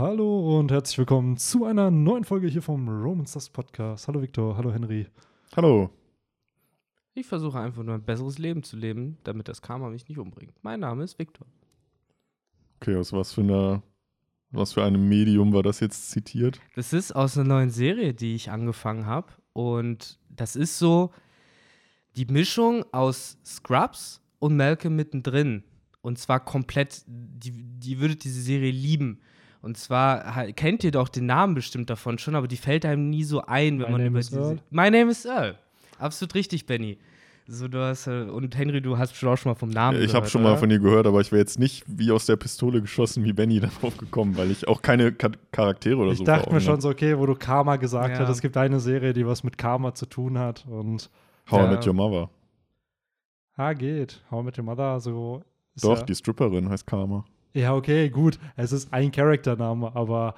Hallo und herzlich willkommen zu einer neuen Folge hier vom Romans Dust Podcast. Hallo Victor, hallo Henry. Hallo. Ich versuche einfach nur ein besseres Leben zu leben, damit das Karma mich nicht umbringt. Mein Name ist Victor. Okay, aus was für einer, was für einem Medium war das jetzt zitiert? Das ist aus einer neuen Serie, die ich angefangen habe. Und das ist so die Mischung aus Scrubs und Malcolm mittendrin. Und zwar komplett, die, die würdet diese Serie lieben. Und zwar kennt ihr doch den Namen bestimmt davon schon, aber die fällt einem nie so ein, wenn My man name über is diese. Earl. My name is Earl. Absolut richtig, Benny. So, du hast, äh, und Henry, du hast bestimmt auch schon mal vom Namen ich habe schon mal oder? von dir gehört, aber ich wäre jetzt nicht wie aus der Pistole geschossen wie Benny darauf gekommen, weil ich auch keine Ka Charaktere oder Ich so dachte vor mir schon hab. so, okay, wo du Karma gesagt Ja. hast, es gibt eine Serie, die was mit Karma zu tun hat und How I Ja. Met Your Mother. ah, geht. How I Met Your Mother, so ist Doch, ja, die Stripperin heißt Karma. Ja, okay, gut. Es ist ein Charaktername, aber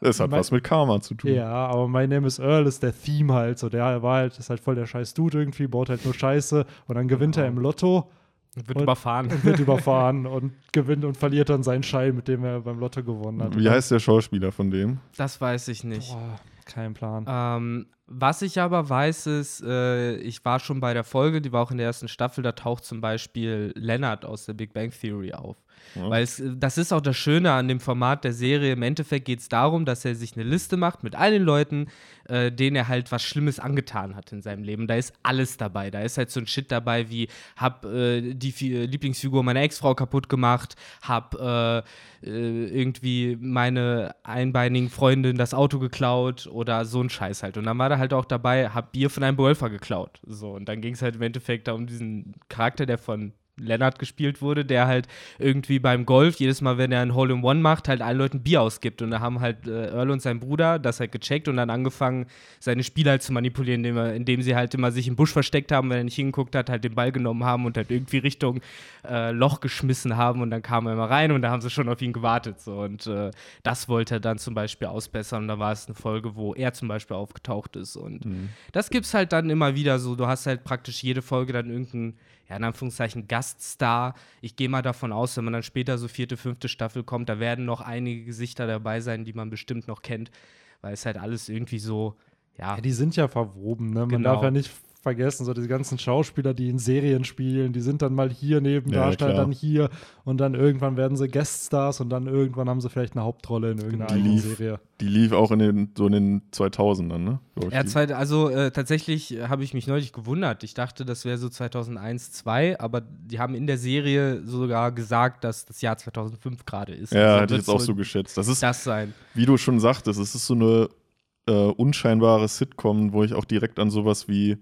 Das hat Mein- was mit Karma zu tun. ja, aber My Name is Earl ist der Theme halt. So, der war halt, ist halt voll der scheiß Dude irgendwie, baut halt nur Scheiße und dann gewinnt er im Lotto Wird Und- überfahren. und wird überfahren und gewinnt und verliert dann seinen Schein, mit dem er beim Lotto gewonnen hat. Wie heißt der Schauspieler von dem? Das weiß ich nicht. Boah, kein Plan. Ähm, was ich aber weiß, ist, äh, ich war schon bei der Folge, die war auch in der ersten Staffel, da taucht zum Beispiel Leonard aus der Big Bang Theory auf. Ja. Weil es, das ist auch das Schöne an dem Format der Serie. Im Endeffekt geht es darum, dass er sich eine Liste macht mit all den Leuten, äh, denen er halt was Schlimmes angetan hat in seinem Leben. Da ist alles dabei. Da ist halt so ein Shit dabei wie, hab äh, die Fi- Lieblingsfigur meiner Ex-Frau kaputt gemacht, hab äh, äh, irgendwie meine einbeinigen Freundin das Auto geklaut oder so ein Scheiß halt. Und dann war da halt auch dabei, hab Bier von einem Golfer geklaut. So, und dann ging es halt im Endeffekt da um diesen Charakter, der von Lennart gespielt wurde, der halt irgendwie beim Golf jedes Mal, wenn er ein Hole in One macht, halt allen Leuten Bier ausgibt. Und da haben halt äh, Earl und sein Bruder das halt gecheckt und dann angefangen, seine Spieler halt zu manipulieren, indem, er, indem sie halt immer sich im Busch versteckt haben, wenn er nicht hingeguckt hat, halt den Ball genommen haben und halt irgendwie Richtung äh, Loch geschmissen haben und dann kam er immer rein und da haben sie schon auf ihn gewartet. So. Und äh, das wollte er dann zum Beispiel ausbessern. Und da war es eine Folge, wo er zum Beispiel aufgetaucht ist. Und das gibt's halt dann immer wieder so. Du hast halt praktisch jede Folge dann irgendeinen, ja, in Anführungszeichen, Gaststar. Ich gehe mal davon aus, wenn man dann später so vierte, fünfte Staffel kommt, da werden noch einige Gesichter dabei sein, die man bestimmt noch kennt, weil es halt alles irgendwie so, ja. Ja, die sind ja verwoben, ne? Man Genau. darf ja nicht vergessen, so diese ganzen Schauspieler, die in Serien spielen, die sind dann mal hier neben Ja, dann hier und dann irgendwann werden sie Gueststars und dann irgendwann haben sie vielleicht eine Hauptrolle in irgendeiner Die lief- Serie. Die lief auch in den, so in den 2000ern, ne? Ja, zwei, also äh, tatsächlich äh, habe ich mich neulich gewundert. Ich dachte, das wäre so 2001, 2, aber die haben in der Serie sogar gesagt, dass das Jahr 2005 gerade ist. ja Also hätte ich jetzt auch so geschätzt. Das ist, das sein. wie du schon sagtest, es ist so eine äh, unscheinbare Sitcom, wo ich auch direkt an sowas wie,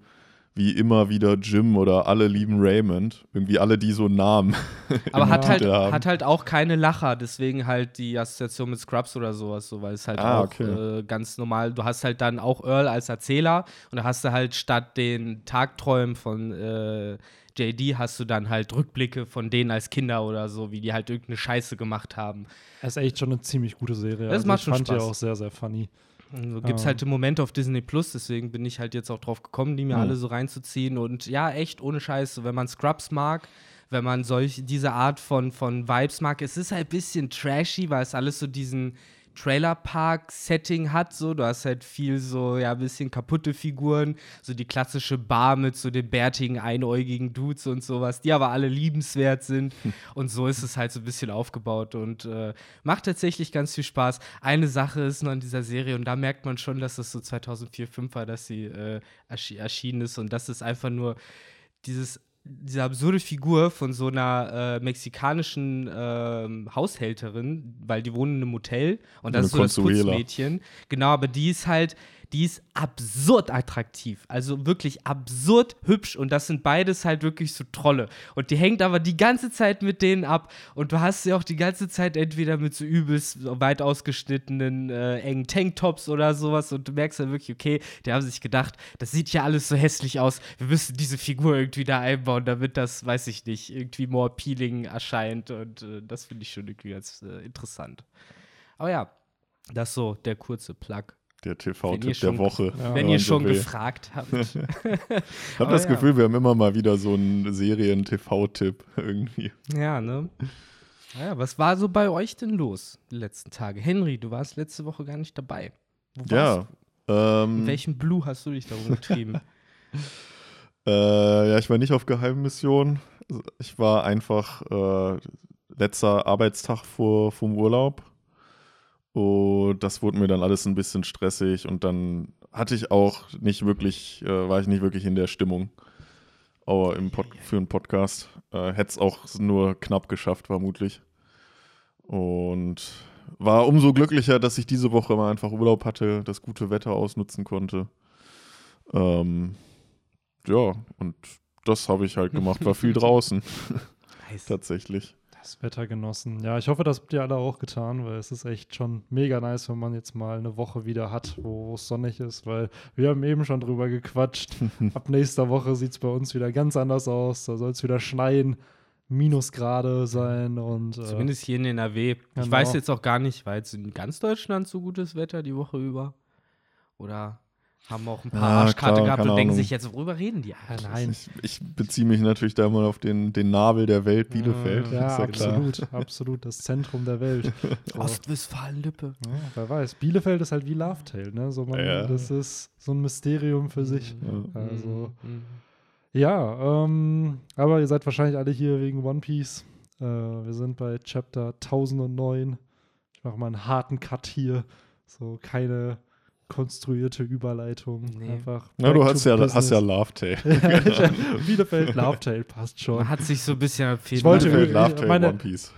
wie immer wieder Jim oder alle lieben Raymond, irgendwie alle, die so einen Namen Aber hat halt, haben. hat halt auch keine Lacher, deswegen halt die Assoziation mit Scrubs oder sowas, so, weil es halt Ah, auch okay. äh, ganz normal, du hast halt dann auch Earl als Erzähler und da hast du halt statt den Tagträumen von äh, JD hast du dann halt Rückblicke von denen als Kinder oder so, wie die halt irgendeine Scheiße gemacht haben. Das ist echt schon eine ziemlich gute Serie. Das also macht ich schon fand die Spaß. auch sehr, sehr funny. Und So gibt es Ah. halt im Moment auf Disney Plus, deswegen bin ich halt jetzt auch drauf gekommen, die mir Mhm. alle so reinzuziehen. Und ja, echt ohne Scheiße, wenn man Scrubs mag, wenn man solch, diese Art von, von Vibes mag, es ist halt ein bisschen trashy, weil es alles so diesen Trailerpark-Setting hat, so. Du hast halt viel so, ja, ein bisschen kaputte Figuren, so die klassische Bar mit so den bärtigen, einäugigen Dudes und sowas, die aber alle liebenswert sind. Und so ist es halt so ein bisschen aufgebaut und äh, macht tatsächlich ganz viel Spaß. Eine Sache ist noch in dieser Serie und da merkt man schon, dass es so 2004, 2005 war, dass sie äh, erschi erschienen ist und das ist einfach nur dieses diese absurde Figur von so einer äh, mexikanischen ähm, Haushälterin, weil die wohnen in einem Motel und das ist so das. Putzmädchen. Genau, aber die ist halt, die ist absurd attraktiv. Also wirklich absurd hübsch und das sind beides halt wirklich so Trolle. Und die hängt aber die ganze Zeit mit denen ab und du hast sie auch die ganze Zeit entweder mit so übelst weit ausgeschnittenen äh, engen Tanktops oder sowas und du merkst dann wirklich, okay, die haben sich gedacht, das sieht ja alles so hässlich aus, wir müssen diese Figur irgendwie da einbauen, damit das, weiß ich nicht, irgendwie more appealing erscheint und äh, das finde ich schon irgendwie ganz äh, interessant. Aber ja, das so der kurze Plug. Der TV-Tipp der Woche. Ja. Wenn ihr schon will. gefragt habt. Ich habe das ja. Gefühl, wir haben immer mal wieder so einen Serien-TV-Tipp irgendwie. ja, ne? Naja, was war so bei euch denn los die letzten Tage? Henry, du warst letzte Woche gar nicht dabei. Wo warst Ja. du? In Ähm, welchem Blue hast du dich da rumgetrieben? äh, ja, ich war nicht auf Geheimmission. Ich war einfach äh, letzter Arbeitstag vor, vom Urlaub. Und das wurde mir dann alles ein bisschen stressig und dann hatte ich auch nicht wirklich, äh, war ich nicht wirklich in der Stimmung aber im Pod für einen Podcast. Äh, Hätte es auch nur knapp geschafft, vermutlich. Und war umso glücklicher, dass ich diese Woche mal einfach Urlaub hatte, das gute Wetter ausnutzen konnte. Ähm, ja, und das habe ich halt gemacht. War viel draußen, Nice. tatsächlich. Das Wetter genossen. Ja, ich hoffe, das habt ihr alle auch getan, weil es ist echt schon mega nice, wenn man jetzt mal eine Woche wieder hat, wo es sonnig ist, weil wir haben eben schon drüber gequatscht. Ab nächster Woche sieht es bei uns wieder ganz anders aus. Da soll es wieder schneien, Minusgrade sein und äh, Zumindest hier in NRW. Ich Genau. weiß jetzt auch gar nicht, war jetzt in ganz Deutschland so gutes Wetter die Woche über? Oder haben auch ein paar Ja, Arschkarte klar, gehabt und denken Ahnung. sich jetzt, worüber reden die eigentlich? nein. Ich, ich beziehe mich natürlich da mal auf den, den Nabel der Welt, Bielefeld. Ja, ist ja klar. absolut, absolut. Das Zentrum der Welt. So. Ostwestfalen-Lippe. Ja, wer weiß. Bielefeld ist halt wie Lovetale, ne? So man, Ja. Das ist so ein Mysterium für sich. Ja. Also, Mhm. ja, ähm, aber ihr seid wahrscheinlich alle hier wegen One Piece. Äh, wir sind bei Chapter 1009. Ich mache mal einen harten Cut hier. So keine konstruierte Überleitung. Nee. Einfach. Na, du hast ja, business. hast ja Love Tale. Ja, Bielefeld, Lovetale passt schon. Man hat sich so ein bisschen Ich wollte Bielefeld, Love Tale, meine- One Piece.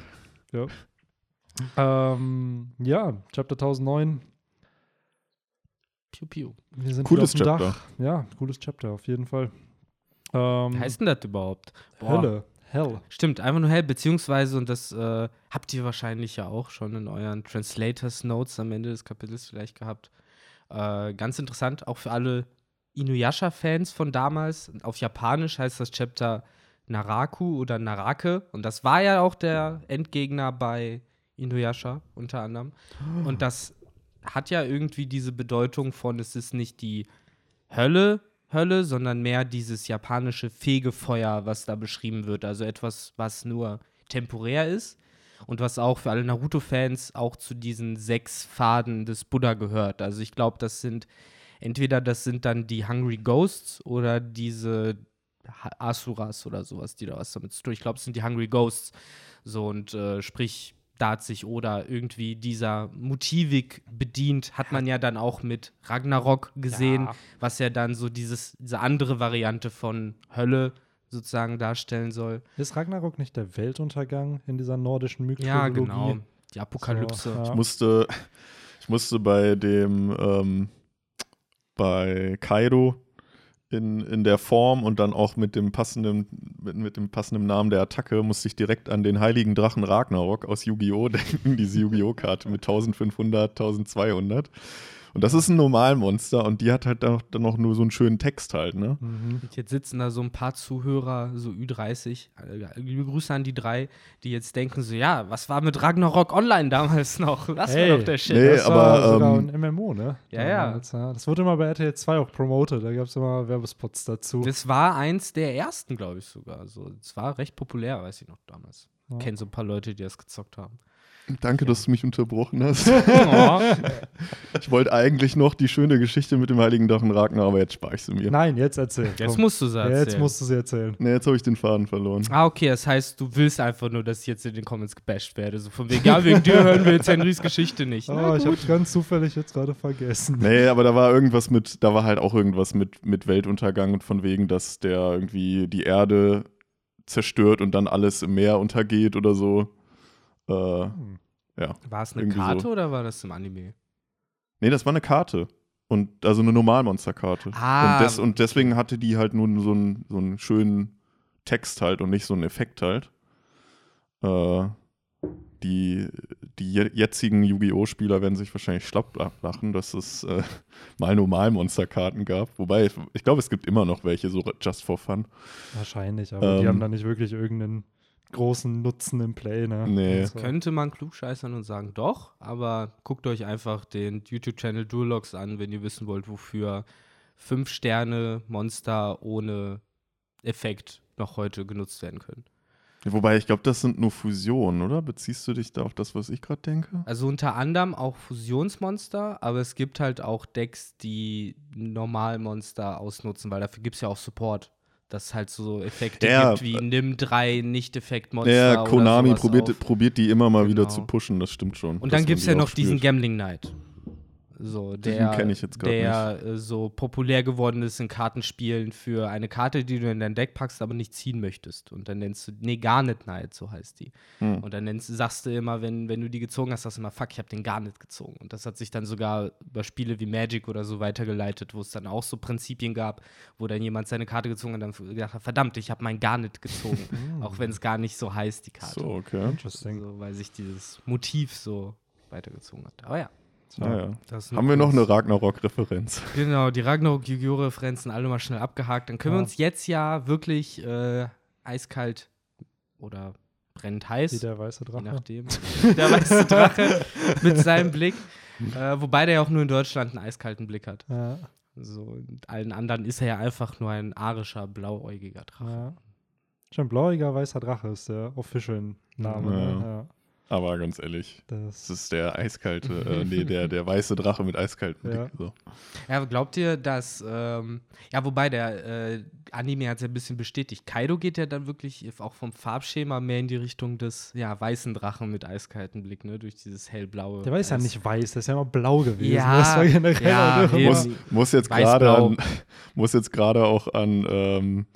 Ähm, ja, Chapter 1009. Piu, piu. Wir sind Cooles wieder auf dem Chapter. Dach. Ja, cooles Chapter, auf jeden Fall. Ähm, Wie heißt denn das überhaupt? Boah. Hölle. Hell. Stimmt, einfach nur hell, beziehungsweise, und das äh, habt ihr wahrscheinlich ja auch schon in euren Translators Notes am Ende des Kapitels vielleicht gehabt. Äh, ganz interessant, auch für alle Inuyasha-Fans von damals. Auf Japanisch heißt das Chapter Naraku oder Narake. Und das war ja auch der Endgegner bei Inuyasha unter anderem. Und das hat ja irgendwie diese Bedeutung von, es ist nicht die Hölle, Hölle, sondern mehr dieses japanische Fegefeuer, was da beschrieben wird. Also etwas, was nur temporär ist und was auch für alle Naruto-Fans auch zu diesen sechs Pfaden des Buddha gehört. Also ich glaube, das sind entweder das sind dann die Hungry Ghosts oder diese Asuras oder sowas, die da was damit zu tun. Ich glaube, es sind die Hungry Ghosts. So und äh, sprich, da hat sich oder irgendwie dieser Motivik bedient, hat man ja dann auch mit Ragnarok gesehen, Ja. was ja dann so dieses, diese andere Variante von Hölle sozusagen darstellen soll. Ist Ragnarok nicht der Weltuntergang in dieser nordischen Mythologie? Ja, genau. Die Apokalypse. So, ja. Ich musste, ich musste bei dem, ähm, bei Kaido in, in der Form und dann auch mit dem passenden, mit, mit dem passenden Namen der Attacke, musste ich direkt an den heiligen Drachen Ragnarok aus Yu-Gi-Oh! denken, diese Yu-Gi-Oh! Karte mit 1500, 1200. Und das ist ein Normalmonster und die hat halt dann noch, dann noch nur so einen schönen Text halt, ne? Mhm. Jetzt sitzen da so ein paar Zuhörer, so Ü30. äh, Liebe Grüße an die drei, die jetzt denken so, ja, was war mit Ragnarok Online damals noch? Das Hey. war doch der Shit. Nee, Das war aber, sogar ähm, ein MMO, ne? Ja, ja. Damals, ja. Das wurde immer bei RTL 2 auch promoted. Da gab es immer Werbespots dazu. Das war eins der ersten, glaube ich sogar. Also, es war recht populär, weiß ich noch damals. Ja. Kennen so ein paar Leute, die das gezockt haben. Danke, dass du mich unterbrochen hast. oh, Ich wollte eigentlich noch die schöne Geschichte mit dem heiligen Drachen Ragnar, aber jetzt spare ich sie mir. Nein, jetzt erzähl. jetzt komm. musst du es Ja, erzählen. Jetzt musst du sie erzählen. Ne, jetzt habe ich den Faden verloren. Ah, okay, das heißt, du willst einfach nur, dass ich jetzt in den Comments gebasht werde. So von wegen, ja, wegen dir hören wir jetzt Henrys Geschichte nicht. Oh, ich gut. habe ganz zufällig jetzt gerade vergessen. Nee, aber da war irgendwas mit, da war halt auch irgendwas mit, mit Weltuntergang und von wegen, dass der irgendwie die Erde zerstört und dann alles im Meer untergeht oder so. Äh, Hm. ja. War es eine Karte so. oder war das im Anime? Nee, das war eine Karte. Und also eine Normalmonsterkarte. Ah, und, des, und deswegen hatte die halt nur so einen, so einen schönen Text halt und nicht so einen Effekt halt. Äh, die, die je- jetzigen Yu-Gi-Oh! Spieler werden sich wahrscheinlich schlapp lachen, dass es äh, mal Normalmonsterkarten gab. Wobei, ich, ich glaube, es gibt immer noch welche, so just for fun. Wahrscheinlich, aber die Ähm. haben da nicht wirklich irgendeinen großen Nutzen im Play, ne? Nee. Also, Könnte man klugscheißern und sagen, doch, aber guckt euch einfach den YouTube-Channel Duologs an, wenn ihr wissen wollt, wofür fünf Sterne Monster ohne Effekt noch heute genutzt werden können. Wobei, ich glaube, das sind nur Fusionen, oder? Beziehst du dich da auf das, was ich gerade denke? Also unter anderem auch Fusionsmonster, aber es gibt halt auch Decks, die Normalmonster ausnutzen, weil dafür gibt es ja auch Support. Dass es halt so Effekte Ja, gibt wie äh, nimm drei Nicht-Effekt-Monster. Ja, Konami probiert, auf. probiert die immer mal wieder Genau. zu pushen, das stimmt schon. Und dann gibt es ja noch diesen. Gambling Knight. So, der, der äh, so populär geworden ist in Kartenspielen für eine Karte, die du in dein Deck packst, aber nicht ziehen möchtest. Und dann nennst du, nee, Garnet Knight, so heißt die. Hm. Und dann nennst, sagst du immer, wenn, wenn du die gezogen hast, sagst du immer, fuck, ich habe den Garnet gezogen. Und das hat sich dann sogar über Spiele wie Magic oder so weitergeleitet, wo es dann auch so Prinzipien gab, wo dann jemand seine Karte gezogen hat und dann gedacht hat, verdammt, ich habe mein Garnet gezogen. auch wenn es gar nicht so heißt, die Karte. So, okay. Interesting. So, weil sich dieses Motiv so weitergezogen hat. Aber ja. Ja, ja. Das ist nur Haben wir noch eine Ragnarok-Referenz? Genau, die Ragnarok Yu-Gi-Oh! Referenzen alle mal schnell abgehakt. Dann können wir Ja. uns jetzt ja wirklich äh, eiskalt oder brennend heiß, Wie der weiße je Drache. nachdem, der weiße Drache mit seinem Blick. Äh, wobei der ja auch nur in Deutschland einen eiskalten Blick hat. Ja, So, in allen anderen ist er ja einfach nur ein arischer, blauäugiger Drache. ja. Schon blauiger weißer Drache ist der Official Name. Ja. Ne? Aber ganz ehrlich, das das ist der eiskalte, äh, nee, der, der weiße Drache mit eiskaltem Ja. Blick. So. Ja, glaubt ihr, dass, ähm, ja, wobei der äh, Anime hat es ja ein bisschen bestätigt. Kaido geht ja dann wirklich auch vom Farbschema mehr in die Richtung des, ja, weißen Drachen mit eiskaltem Blick, ne, durch dieses hellblaue. Der war ja nicht weiß, der ist ja immer blau gewesen. Ja, das war generell ja. Muss, muss jetzt Weiß-blau. gerade an, muss jetzt gerade auch an ähm,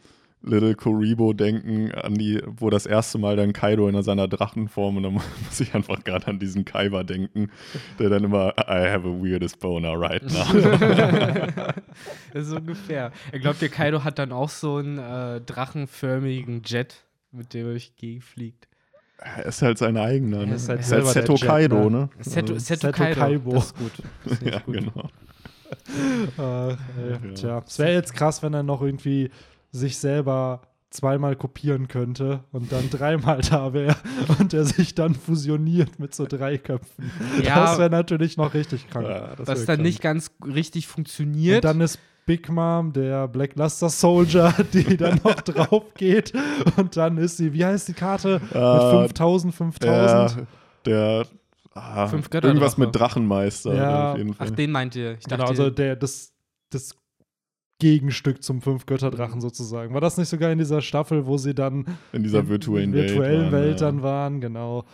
Little Koribo denken, an die, wo das erste Mal dann Kaido in seiner Drachenform und dann muss ich einfach gerade an diesen Kaiba denken, der dann immer I have a weirdest boner right now. Das ist ungefähr. Er glaubt, der Kaido hat dann auch so einen äh, drachenförmigen Jet, mit dem er durch die Gegend fliegt. er ist halt sein eigener, ne? Er ist halt ist halt selber der Seto Jet, Kaido, ne? ne? Seto, Also, Seto Seto Kaido. Kaibo. Das ist gut. Das ist ja, nicht gut. genau. Ach, ey. Ja. Tja, es wäre jetzt krass, wenn er noch irgendwie sich selber zweimal kopieren könnte und dann dreimal da wäre und er sich dann fusioniert mit so drei Köpfen. Ja. das wäre natürlich noch richtig krank. Ja, das Was dann krank. nicht ganz richtig funktioniert. Und dann ist Big Mom, der Black Luster Soldier, die dann noch drauf geht. Und dann ist sie, wie heißt die Karte? Äh, mit 5000, 5000. Der, der ah, irgendwas mit Drachenmeister Ja. auf jeden Fall. Ach, den meint ihr. Ich Genau, dachte, also der, das, das Gegenstück zum Fünf-Götter-Drachen sozusagen. War das nicht sogar in dieser Staffel, wo sie dann in dieser in virtuellen, virtuellen Welt, Welt, waren, dann waren? Genau.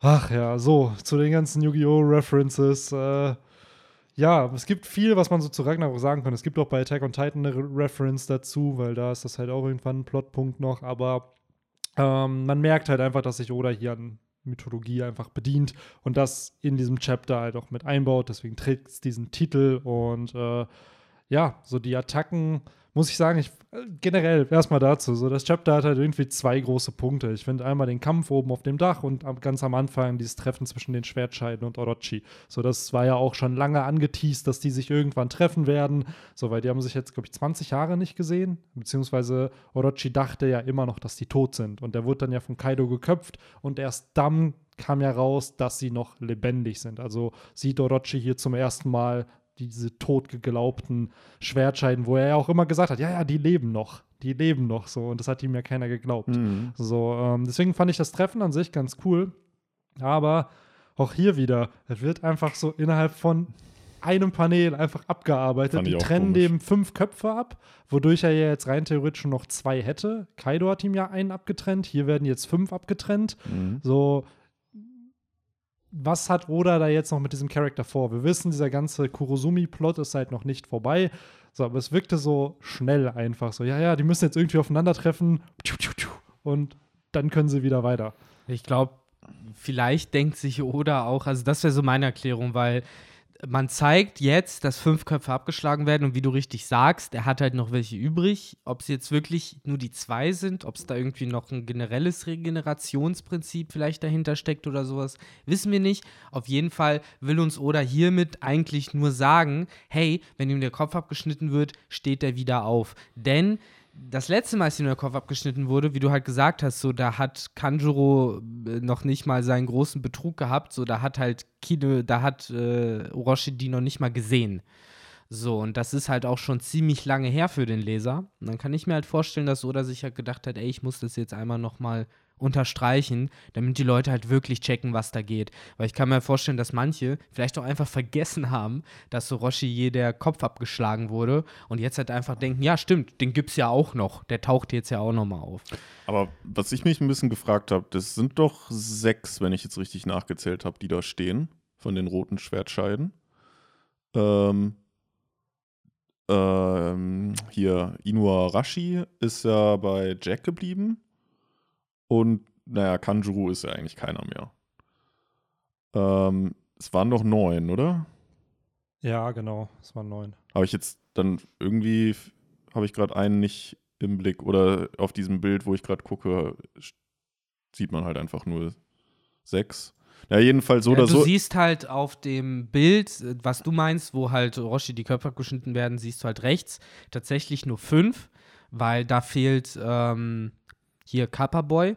Ach ja, so, zu den ganzen Yu-Gi-Oh! References. Äh, ja, es gibt viel, was man so zu Ragnarok sagen kann. Es gibt auch bei Attack on Titan eine Re Reference dazu, weil da ist das halt auch irgendwann ein Plotpunkt noch. Aber ähm, man merkt halt einfach, dass sich Oda hier an Mythologie einfach bedient und das in diesem Chapter halt auch mit einbaut. Deswegen trägt es diesen Titel und äh, ja, so die Attacken, muss ich sagen, ich äh, generell erstmal dazu. So, das Chapter hat halt irgendwie zwei große Punkte. Ich finde einmal den Kampf oben auf dem Dach und ganz am Anfang dieses Treffen zwischen den Schwertscheiden und Orochi. So, das war ja auch schon lange angeteased, dass die sich irgendwann treffen werden. So, weil die haben sich jetzt, glaube ich, 20 Jahre nicht gesehen. Beziehungsweise Orochi dachte ja immer noch, dass die tot sind. Und der wurde dann ja von Kaido geköpft und erst dann kam ja raus, dass sie noch lebendig sind. Also sieht Orochi hier zum ersten Mal diese totgeglaubten Schwertscheiden, wo er ja auch immer gesagt hat, ja, ja, die leben noch, die leben noch so und das hat ihm ja keiner geglaubt. Mhm. So, ähm, deswegen fand ich das Treffen an sich ganz cool, aber auch hier wieder, es wird einfach so innerhalb von einem Panel einfach abgearbeitet. Die trennen komisch. dem fünf Köpfe ab, wodurch er ja jetzt rein theoretisch noch zwei hätte. Kaido hat ihm ja einen abgetrennt, hier werden jetzt fünf abgetrennt. Mhm. So, was hat Oda da jetzt noch mit diesem Charakter vor? Wir wissen, dieser ganze Kurosumi-Plot ist halt noch nicht vorbei. So, aber es wirkte so schnell einfach. So, ja, ja, die müssen jetzt irgendwie aufeinandertreffen. Und dann können sie wieder weiter. Ich glaube, vielleicht denkt sich Oda auch, also das wäre so meine Erklärung, weil man zeigt jetzt, dass fünf Köpfe abgeschlagen werden und wie du richtig sagst, er hat halt noch welche übrig. Ob es jetzt wirklich nur die zwei sind, ob es da irgendwie noch ein generelles Regenerationsprinzip vielleicht dahinter steckt oder sowas, wissen wir nicht. Auf jeden Fall will uns Oda hiermit eigentlich nur sagen, hey, wenn ihm der Kopf abgeschnitten wird, steht er wieder auf. Denn das letzte Mal, als ihm der Kopf abgeschnitten wurde, wie du halt gesagt hast, so da hat Kanjuro äh, noch nicht mal seinen großen Betrug gehabt, so da hat halt Kino, da hat äh, Orochi die noch nicht mal gesehen. So, und das ist halt auch schon ziemlich lange her für den Leser. Und dann kann ich mir halt vorstellen, dass Oda sich halt gedacht hat, ey, ich muss das jetzt einmal nochmal unterstreichen, damit die Leute halt wirklich checken, was da geht. Weil ich kann mir vorstellen, dass manche vielleicht auch einfach vergessen haben, dass so Roshi je der Kopf abgeschlagen wurde und jetzt halt einfach denken, ja, stimmt, den gibt's ja auch noch. Der taucht jetzt ja auch nochmal auf. Aber was ich mich ein bisschen gefragt habe, das sind doch sechs, wenn ich jetzt richtig nachgezählt habe, die da stehen, von den roten Schwertscheiden. Ähm, ähm, hier, Inuarashi ist ja bei Jack geblieben. Und naja, Kanjuro ist ja eigentlich keiner mehr. Ähm, es waren doch neun, oder? Ja, genau, es waren neun. Habe ich jetzt dann irgendwie, habe ich gerade einen nicht im Blick oder auf diesem Bild, wo ich gerade gucke, sieht man halt einfach nur sechs. Ja, jedenfalls so ja, oder du so. siehst halt auf dem Bild, was du meinst, wo halt Roshi die Köpfe abgeschnitten werden, siehst du halt rechts tatsächlich nur fünf, weil da fehlt ähm, hier Kappa Boy.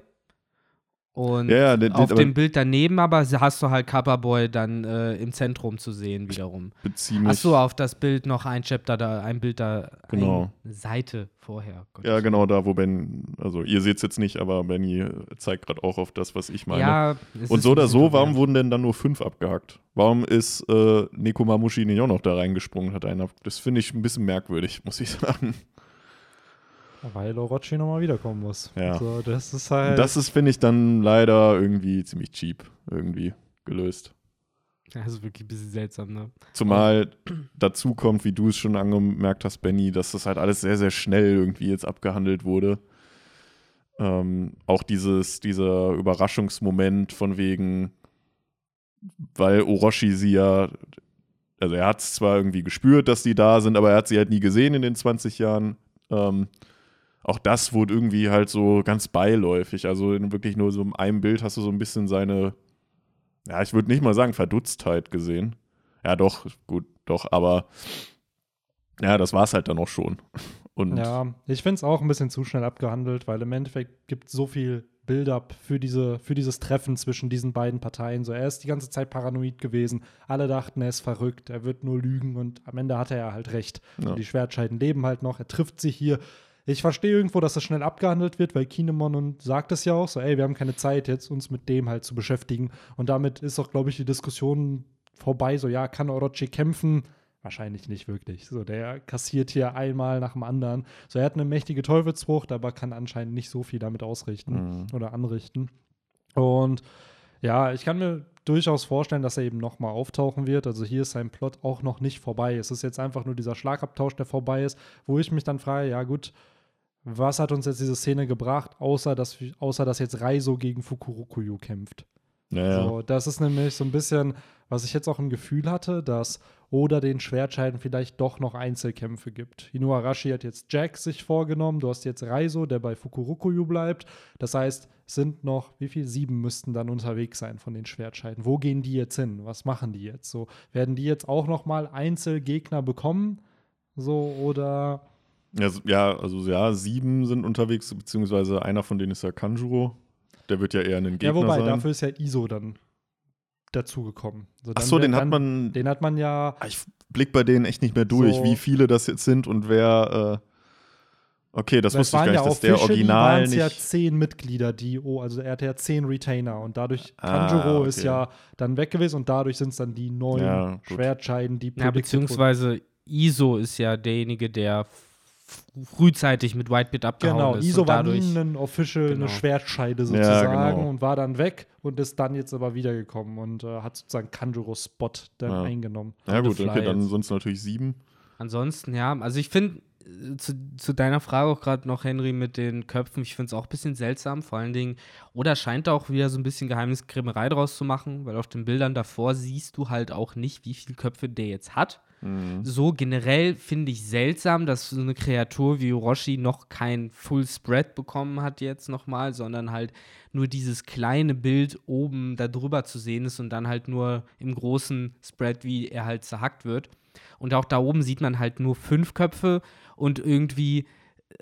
Und Ja, ja, auf dem Bild daneben aber hast du halt Kappa Boy dann äh, im Zentrum zu sehen wiederum. mich. Achso, auf das Bild noch ein Chapter da, ein Bild da, Genau. eine Seite vorher. Gott. Ja, genau da, wo Ben, also ihr seht es jetzt nicht, aber Benny zeigt gerade auch auf das, was ich meine. Ja, Und so oder so, warum wurden denn dann nur fünf abgehackt? Warum ist äh, Nekomamushi nicht auch noch da reingesprungen, hat einer? Das finde ich ein bisschen merkwürdig, muss ich sagen. Weil Orochi nochmal wiederkommen muss. Ja. So, das ist halt. Das ist, finde ich, dann leider irgendwie ziemlich cheap irgendwie gelöst. Das ist wirklich ein bisschen seltsam, ne? Zumal dazu kommt, wie du es schon angemerkt hast, Benny, dass das halt alles sehr, sehr schnell irgendwie jetzt abgehandelt wurde. Ähm, auch dieses, dieser Überraschungsmoment von wegen, weil Orochi sie ja, also er hat es zwar irgendwie gespürt, dass die da sind, aber er hat sie halt nie gesehen in den 20 Jahren. Ähm, auch das wurde irgendwie halt so ganz beiläufig. Also in wirklich nur so in einem Bild hast du so ein bisschen seine, ja, ich würde nicht mal sagen Verdutztheit gesehen. Ja, doch, gut, doch, aber ja, das war es halt dann auch schon. Und Ja, ich finde es auch ein bisschen zu schnell abgehandelt, weil im Endeffekt gibt es so viel Build-up für, diese, für dieses Treffen zwischen diesen beiden Parteien. So, er ist die ganze Zeit paranoid gewesen. Alle dachten, er ist verrückt, er wird nur lügen und am Ende hatte er halt recht. Ja. Die Schwertscheiden leben halt noch, er trifft sich hier. Ich verstehe irgendwo, dass das schnell abgehandelt wird, weil Kinemon und sagt es ja auch so, ey, wir haben keine Zeit jetzt, uns mit dem halt zu beschäftigen. Und damit ist auch, glaube ich, die Diskussion vorbei. So, ja, kann Orochi kämpfen? Wahrscheinlich nicht wirklich. So, der kassiert hier einmal nach dem anderen. So, er hat eine mächtige Teufelsfrucht, aber kann anscheinend nicht so viel damit ausrichten Mhm. oder anrichten. Und ja, ich kann mir durchaus vorstellen, dass er eben nochmal auftauchen wird. Also hier ist sein Plot auch noch nicht vorbei. Es ist jetzt einfach nur dieser Schlagabtausch, der vorbei ist, wo ich mich dann frage, ja gut, was hat uns jetzt diese Szene gebracht, außer dass, außer dass jetzt Reiso gegen Fukurokuyu kämpft? naja, So, das ist nämlich so ein bisschen, was ich jetzt auch im Gefühl hatte, dass Oda den Schwertscheiden vielleicht doch noch Einzelkämpfe gibt. Inuarashi hat jetzt Jack sich vorgenommen, du hast jetzt Reiso, der bei Fukurokuyu bleibt. Das heißt, sind noch, wie viel? Sieben müssten dann unterwegs sein von den Schwertscheiden. Wo gehen die jetzt hin? Was machen die jetzt? So, werden die jetzt auch noch mal Einzelgegner bekommen? So, oder ja, ja, also ja, sieben sind unterwegs, beziehungsweise einer von denen ist ja Kanjuro. Der wird ja eher ein Gegner Ja, wobei, sein. dafür ist ja Iso dann dazugekommen. So, Ach so, den hat dann- man, Den hat man ja Ah, ich blick bei denen echt nicht mehr durch, So. wie viele das jetzt sind und wer. Äh, okay, das Es wusste ich gar ja nicht, dass auf der Officially Original nicht. ja zehn Mitglieder, die, oh, also er hatte ja zehn Retainer und dadurch, Ah, Tanjiro okay. ist ja dann weg gewesen und dadurch sind es dann die neun Ja. Schwertscheiden, die Ja, predicted wurden. beziehungsweise ISO ist ja derjenige, der frühzeitig mit Whitebeard abgehauen Genau, ist. Iso und war dadurch, nie ein Official, Genau. eine Schwertscheide Ja, sozusagen genau. und war dann weg und ist dann jetzt aber wiedergekommen und äh, hat sozusagen Kanjiros Spot dann Ja. eingenommen. Ja, gut, okay, dann jetzt. sind es natürlich sieben. Ansonsten, ja, also ich finde, äh, zu, zu deiner Frage auch gerade noch, Henry, mit den Köpfen, ich finde es auch ein bisschen seltsam, vor allen Dingen, oder scheint da auch wieder so ein bisschen Geheimniskrämerei draus zu machen, weil auf den Bildern davor siehst du halt auch nicht, wie viele Köpfe der jetzt hat. Mhm. So generell finde ich seltsam, dass so eine Kreatur wie Orochi noch kein Full Spread bekommen hat jetzt nochmal, sondern halt nur dieses kleine Bild oben da drüber zu sehen ist und dann halt nur im großen Spread, wie er halt zerhackt wird. Und auch da oben sieht man halt nur fünf Köpfe und irgendwie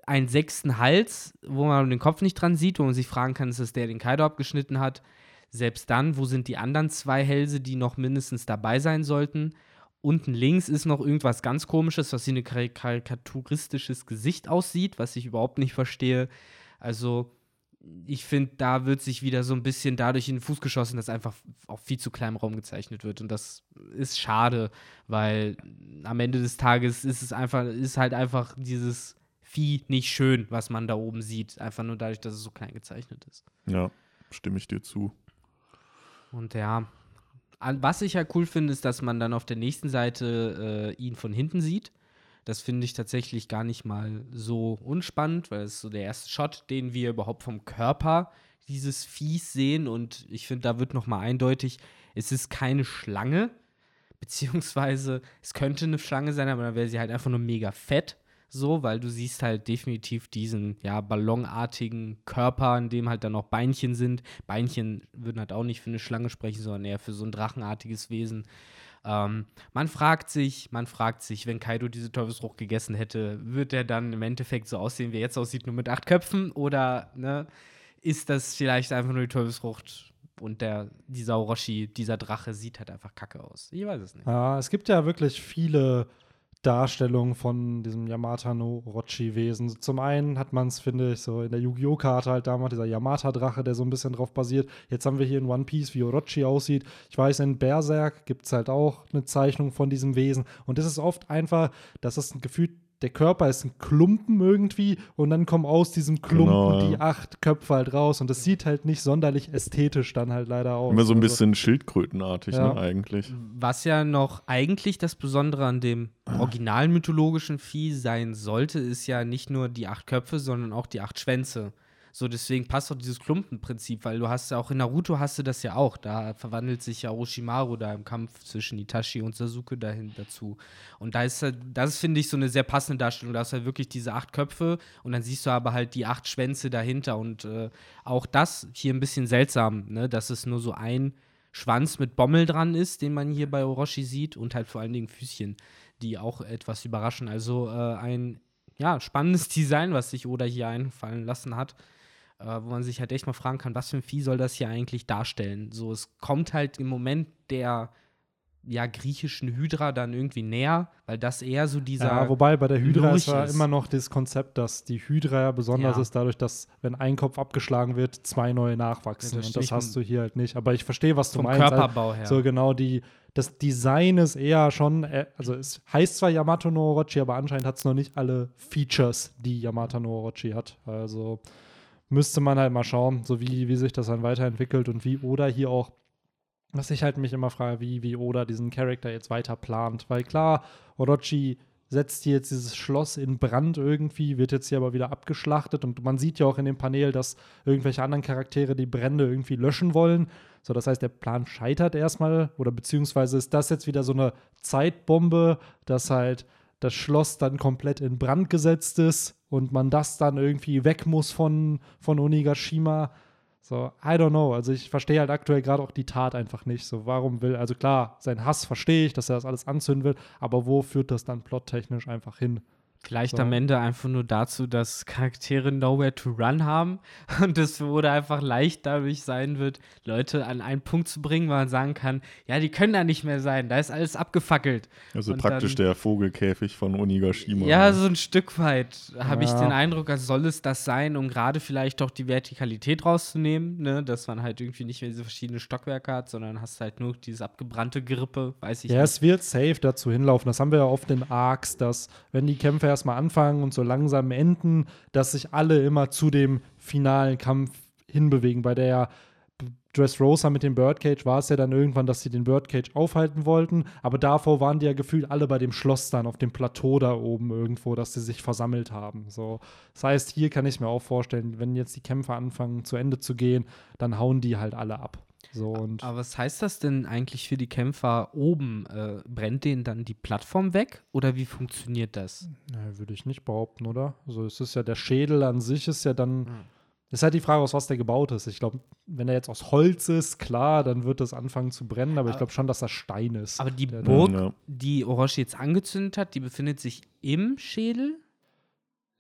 einen sechsten Hals, wo man den Kopf nicht dran sieht, wo man sich fragen kann, ist das der, den Kaido abgeschnitten hat? Selbst dann, wo sind die anderen zwei Hälse, die noch mindestens dabei sein sollten? Unten links ist noch irgendwas ganz komisches, was wie ein karikaturistisches Gesicht aussieht, was ich überhaupt nicht verstehe. Also ich finde, da wird sich wieder so ein bisschen dadurch in den Fuß geschossen, dass einfach auf viel zu kleinem Raum gezeichnet wird. Und das ist schade, weil am Ende des Tages ist es einfach, ist halt einfach dieses Vieh nicht schön, was man da oben sieht. Einfach nur dadurch, dass es so klein gezeichnet ist. Ja, stimme ich dir zu. Und ja, was ich ja cool finde, ist, dass man dann auf der nächsten Seite äh, ihn von hinten sieht. Das finde ich tatsächlich gar nicht mal so unspannend, weil es so der erste Shot, den wir überhaupt vom Körper dieses Viehs sehen. Und ich finde, da wird nochmal eindeutig, es ist keine Schlange, beziehungsweise es könnte eine Schlange sein, aber dann wäre sie halt einfach nur mega fett. So, weil du siehst halt definitiv diesen, ja, ballonartigen Körper, in dem halt dann noch Beinchen sind. Beinchen würden halt auch nicht für eine Schlange sprechen, sondern eher für so ein drachenartiges Wesen. Ähm, man fragt sich, man fragt sich, wenn Kaido diese Teufelsfrucht gegessen hätte, wird er dann im Endeffekt so aussehen, wie er jetzt aussieht, nur mit acht Köpfen? Oder ne, ist das vielleicht einfach nur die Teufelsfrucht und der, dieser Orochi, dieser Drache sieht halt einfach kacke aus? Ich weiß es nicht. Ja, es gibt ja wirklich viele Darstellung von diesem Yamata no Orochi-Wesen. Zum einen hat man es, finde ich, so in der Yu-Gi-Oh! Karte halt damals, dieser Yamata-Drache, der so ein bisschen drauf basiert. Jetzt haben wir hier in One Piece, wie Orochi aussieht. Ich weiß, in Berserk gibt es halt auch eine Zeichnung von diesem Wesen. Und es ist oft einfach, dass es ein Gefühl der Körper ist ein Klumpen irgendwie und dann kommen aus diesem Klumpen genau, ja. die acht Köpfe halt raus und das sieht halt nicht sonderlich ästhetisch dann halt leider aus. Immer so ein also bisschen also, Schildkrötenartig, ja. ne, eigentlich. Was ja noch eigentlich das Besondere an dem originalen mythologischen Vieh sein sollte, ist ja nicht nur die acht Köpfe, sondern auch die acht Schwänze. So, deswegen passt auch dieses Klumpenprinzip, weil du hast ja auch in Naruto hast du das ja auch. Da verwandelt sich ja Orochimaru da im Kampf zwischen Itachi und Sasuke dahin dazu. Und da ist halt, das finde ich so eine sehr passende Darstellung. Da hast du halt wirklich diese acht Köpfe und dann siehst du aber halt die acht Schwänze dahinter. Und äh, auch das hier ein bisschen seltsam, ne? dass es nur so ein Schwanz mit Bommel dran ist, den man hier bei Orochi sieht und halt vor allen Dingen Füßchen, die auch etwas überraschen. Also äh, ein ja, spannendes Design, was sich Oda hier einfallen lassen hat äh, wo man sich halt echt mal fragen kann, was für ein Vieh soll das hier eigentlich darstellen? So, es kommt halt im Moment der ja, griechischen Hydra dann irgendwie näher, weil das eher so dieser. Ja, wobei bei der Hydra ist ja immer noch das Konzept, dass die Hydra ja besonders ja. ist, dadurch, dass, wenn ein Kopf abgeschlagen wird, zwei neue nachwachsen. Ja, das und das hast du hier halt nicht. Aber ich verstehe, was du meinst. Vom Körperbau her. So genau, die, das Design ist eher schon, äh, also es heißt zwar Yamato no Orochi, aber anscheinend hat es noch nicht alle Features, die Yamato no Orochi hat. Also müsste man halt mal schauen, so wie, wie sich das dann weiterentwickelt und wie Oda hier auch, was ich halt mich immer frage, wie, wie Oda diesen Charakter jetzt weiter plant. Weil klar, Orochi setzt hier jetzt dieses Schloss in Brand irgendwie, wird jetzt hier aber wieder abgeschlachtet und man sieht ja auch in dem Panel, dass irgendwelche anderen Charaktere die Brände irgendwie löschen wollen. So, das heißt, der Plan scheitert erstmal oder beziehungsweise ist das jetzt wieder so eine Zeitbombe, dass halt das Schloss dann komplett in Brand gesetzt ist und man das dann irgendwie weg muss von, von Onigashima. So, I don't know. Also ich verstehe halt aktuell gerade auch die Tat einfach nicht. So, warum will, also klar, sein Hass verstehe ich, dass er das alles anzünden will, aber wo führt das dann plottechnisch einfach hin? Vielleicht so. am Ende einfach nur dazu, dass Charaktere nowhere to run haben und es wurde einfach leicht dadurch sein wird, Leute an einen Punkt zu bringen, wo man sagen kann, ja, die können da nicht mehr sein, da ist alles abgefackelt. Also und praktisch dann, der Vogelkäfig von Onigashima. Ja, so ein Stück weit habe ja. ich den Eindruck, als soll es das sein, um gerade vielleicht doch die Vertikalität rauszunehmen, ne? dass man halt irgendwie nicht mehr diese verschiedenen Stockwerke hat, sondern hast halt nur dieses abgebrannte Grippe, weiß ich ja, nicht. Ja, es wird safe dazu hinlaufen. Das haben wir ja oft in Arcs, dass wenn die Kämpfe erstmal anfangen und so langsam enden, dass sich alle immer zu dem finalen Kampf hinbewegen. Bei der Dressrosa mit dem Birdcage war es ja dann irgendwann, dass sie den Birdcage aufhalten wollten, aber davor waren die ja gefühlt alle bei dem Schloss dann auf dem Plateau da oben irgendwo, dass sie sich versammelt haben. So. Das heißt, hier kann ich mir auch vorstellen, wenn jetzt die Kämpfe anfangen zu Ende zu gehen, dann hauen die halt alle ab. So, und Aber was heißt das denn eigentlich für die Kämpfer oben? Äh, brennt denen dann die Plattform weg oder wie funktioniert das? Na, würde ich nicht behaupten, oder? Also es ist ja der Schädel an sich ist ja dann. Hm. Ist halt die Frage, aus was der gebaut ist. Ich glaube, wenn er jetzt aus Holz ist, klar, dann wird das anfangen zu brennen, aber, aber ich glaube schon, dass das Stein ist. Aber die Burg, ja. die Orochi jetzt angezündet hat, die befindet sich im Schädel?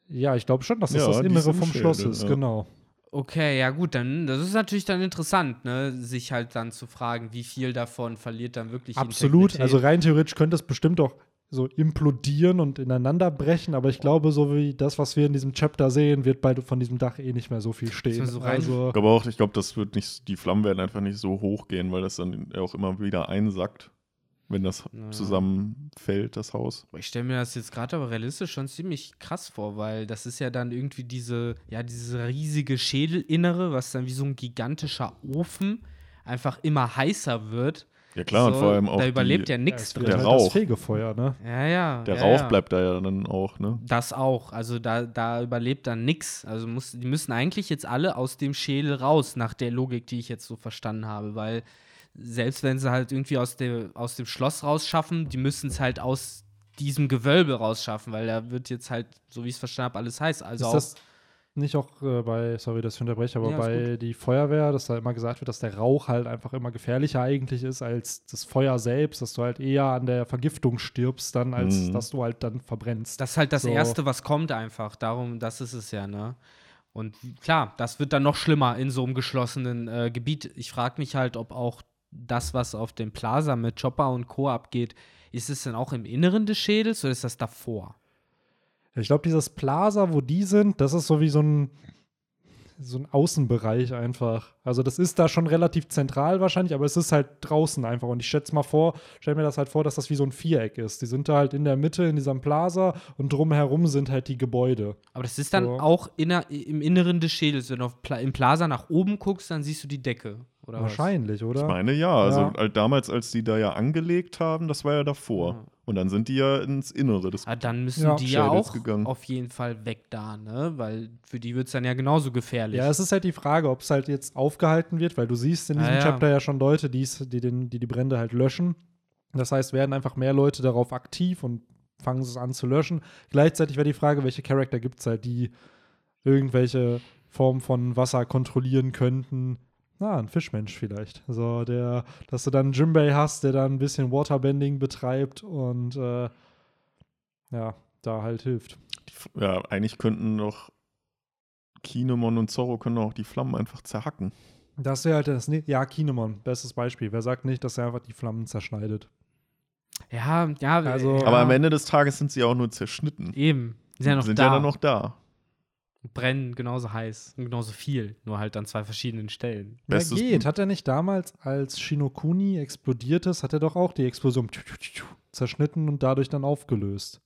Ja, ich glaube schon, dass das ja, das Innere vom Schloss ist, ja. genau. Okay, ja gut, dann das ist natürlich dann interessant, ne, sich halt dann zu fragen, wie viel davon verliert dann wirklich Absolut. Integrität. Also rein theoretisch könnte es bestimmt auch so implodieren und ineinander brechen, aber ich glaube, so wie das, was wir in diesem Chapter sehen, wird bei von diesem Dach eh nicht mehr so viel stehen. so also, Ich glaube auch, ich glaube, das wird nicht, die Flammen werden einfach nicht so hoch gehen, weil das dann auch immer wieder einsackt, wenn das Ja. zusammenfällt, das Haus. Ich stelle mir das jetzt gerade aber realistisch schon ziemlich krass vor, weil das ist ja dann irgendwie diese, ja, diese riesige Schädelinnere, was dann wie so ein gigantischer Ofen einfach immer heißer wird. Ja klar, und So, vor allem auch Da überlebt die, ja nichts es drin. Der halt Rauch. das Fegefeuer, ne? Ja, ja. der ja, Rauch ja. bleibt da ja dann auch, ne? Das auch. Also da, da überlebt dann nichts. Also muss, die müssen eigentlich jetzt alle aus dem Schädel raus, nach der Logik, die ich jetzt so verstanden habe. Weil selbst wenn sie halt irgendwie aus, der, aus dem Schloss rausschaffen, die müssen es halt aus diesem Gewölbe rausschaffen, weil da wird jetzt halt, so wie ich es verstanden habe, alles heiß. Also ist auch, das nicht auch äh, bei, sorry, dass ich unterbreche, aber Ja, bei die Feuerwehr, dass da immer gesagt wird, dass der Rauch halt einfach immer gefährlicher eigentlich ist als das Feuer selbst, dass du halt eher an der Vergiftung stirbst, dann, als Mhm. dass du halt dann verbrennst. das ist halt das So. Erste, was kommt einfach. Darum, das ist es ja, ne? Und klar, das wird dann noch schlimmer in so einem geschlossenen äh, Gebiet. Ich frage mich halt, ob auch das, was auf dem Plaza mit Chopper und Co. abgeht, ist es denn auch im Inneren des Schädels oder ist das davor? Ich glaube, dieses Plaza, wo die sind, das ist so wie so ein, so ein Außenbereich einfach. Also das ist da schon relativ zentral wahrscheinlich, aber es ist halt draußen einfach. Und ich schätze mal vor, stell mir das halt vor, dass das wie so ein Viereck ist. Die sind da halt in der Mitte in diesem Plaza und drumherum sind halt die Gebäude. Aber das ist dann So. auch inner, im Inneren des Schädels. Wenn du auf Pla im Plaza nach oben guckst, dann siehst du die Decke. Oder Wahrscheinlich, oder? Ich meine ja, also Ja. halt damals, als die da ja angelegt haben, das war ja davor. Ja. Und dann sind die ja ins Innere des was? Ah, dann müssen Ja. die ja auch gegangen. auf jeden Fall weg da, ne? Weil für die wird es dann ja genauso gefährlich. Ja, es ist halt die Frage, ob es halt jetzt aufgehalten wird, weil du siehst in Ah, diesem ja. Chapter ja schon Leute, die's, die, den, die die Brände halt löschen. Das heißt, werden einfach mehr Leute darauf aktiv und fangen es an zu löschen. Gleichzeitig wäre die Frage, welche Charakter gibt es halt, die irgendwelche Form von Wasser kontrollieren könnten. Na, ein Fischmensch vielleicht. So, der, dass du dann Jimbei hast, der dann ein bisschen Waterbending betreibt und äh, ja, da halt hilft. Ja, eigentlich könnten doch Kinemon und Zorro können auch die Flammen einfach zerhacken. Das wäre halt das. Ne ja, Kinemon, bestes Beispiel. Wer sagt nicht, dass er einfach die Flammen zerschneidet? Ja, ja, Also- ja, Aber am Ende des Tages sind sie auch nur zerschnitten. Eben. Sind ja noch sind da. ja dann noch da. Und brennen genauso heiß und genauso viel, nur halt an zwei verschiedenen Stellen. Ja, Bestes- geht. Hat er nicht damals, als Shinokuni explodiert ist, hat er doch auch die Explosion zerschnitten und dadurch dann aufgelöst.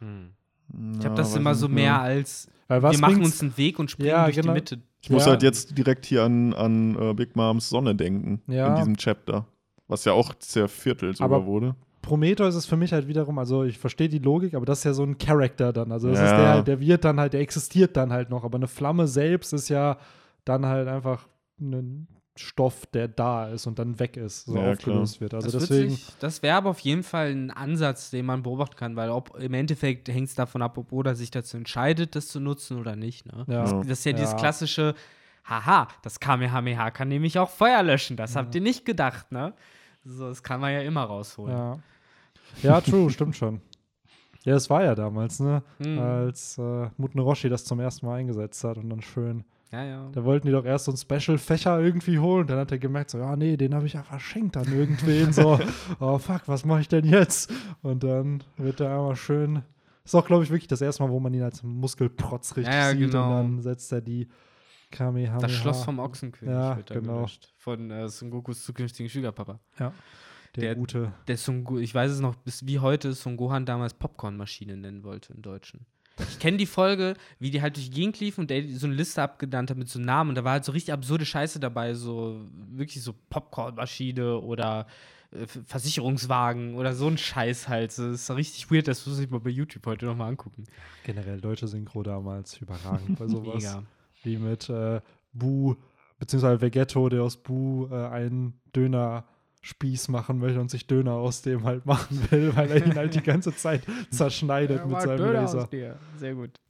Ich habe das immer so mehr als Weil was wir machen uns einen Weg und springen Ja, durch genau. die Mitte. Ich muss Ja. halt jetzt direkt hier an, an äh, Big Moms Sonne denken. Ja. In diesem Chapter. Was ja auch zerviertelt sogar Aber- wurde. Prometheus ist für mich halt wiederum, also ich verstehe die Logik, aber das ist ja so ein Charakter dann. Also das Ja. ist der, halt- der wird dann halt, der existiert dann halt noch. Aber eine Flamme selbst ist ja dann halt einfach ein Stoff, der da ist und dann weg ist, so Ja, aufgelöst wird. Also das wird deswegen. sich- das wäre aber auf jeden Fall ein Ansatz, den man beobachten kann, weil ob im Endeffekt hängt es davon ab, ob Oda sich dazu entscheidet, das zu nutzen oder nicht. Ne? Ja. Das, das ist ja, dieses Ja. klassische, haha, das Kamehameha kann nämlich auch Feuer löschen. Das habt ihr nicht gedacht, ne? So, das kann man ja immer rausholen. Ja. True, stimmt schon. Ja, das war ja damals, ne? Hm. Als äh, Muten Roshi das zum ersten Mal eingesetzt hat und dann schön. Ja, ja. Da wollten die doch erst so einen Special-Fächer irgendwie holen. Dann hat er gemerkt, so, ja, nee, den habe ich ja verschenkt an irgendwen. so, oh fuck, was mache ich denn jetzt? Und dann wird er einmal schön. Ist auch, glaube ich, wirklich das erste Mal, wo man ihn als Muskelprotz richtig Ja, ja, sieht. genau. Und dann setzt er die Kamehameha. Das Schloss vom Ochsenkönig Ja, wird da genau. gelöscht. Von äh, Son Gokus zukünftigen Schwiegerpapa. Ja. Der, Der- gute. Der Son ich weiß es noch, bis wie heute Son Gohan damals Popcornmaschine nennen wollte im Deutschen. Ich kenne die Folge, wie die halt durch die Gegend liefen und der so eine Liste abgedannt hat mit so Namen und da war halt so richtig absurde Scheiße dabei, so wirklich so Popcornmaschine oder äh, Versicherungswagen oder so ein Scheiß halt. Das ist richtig weird, das muss ich mal bei YouTube heute nochmal angucken. Generell deutsche Synchro damals überragend bei sowas. Mega. Wie mit äh, Bu, beziehungsweise Vegetto, der aus Bu äh, einen Döner-Spieß machen möchte und sich Döner aus dem halt machen will, weil er ihn halt die ganze Zeit zerschneidet mit seinem Laser. Sehr gut.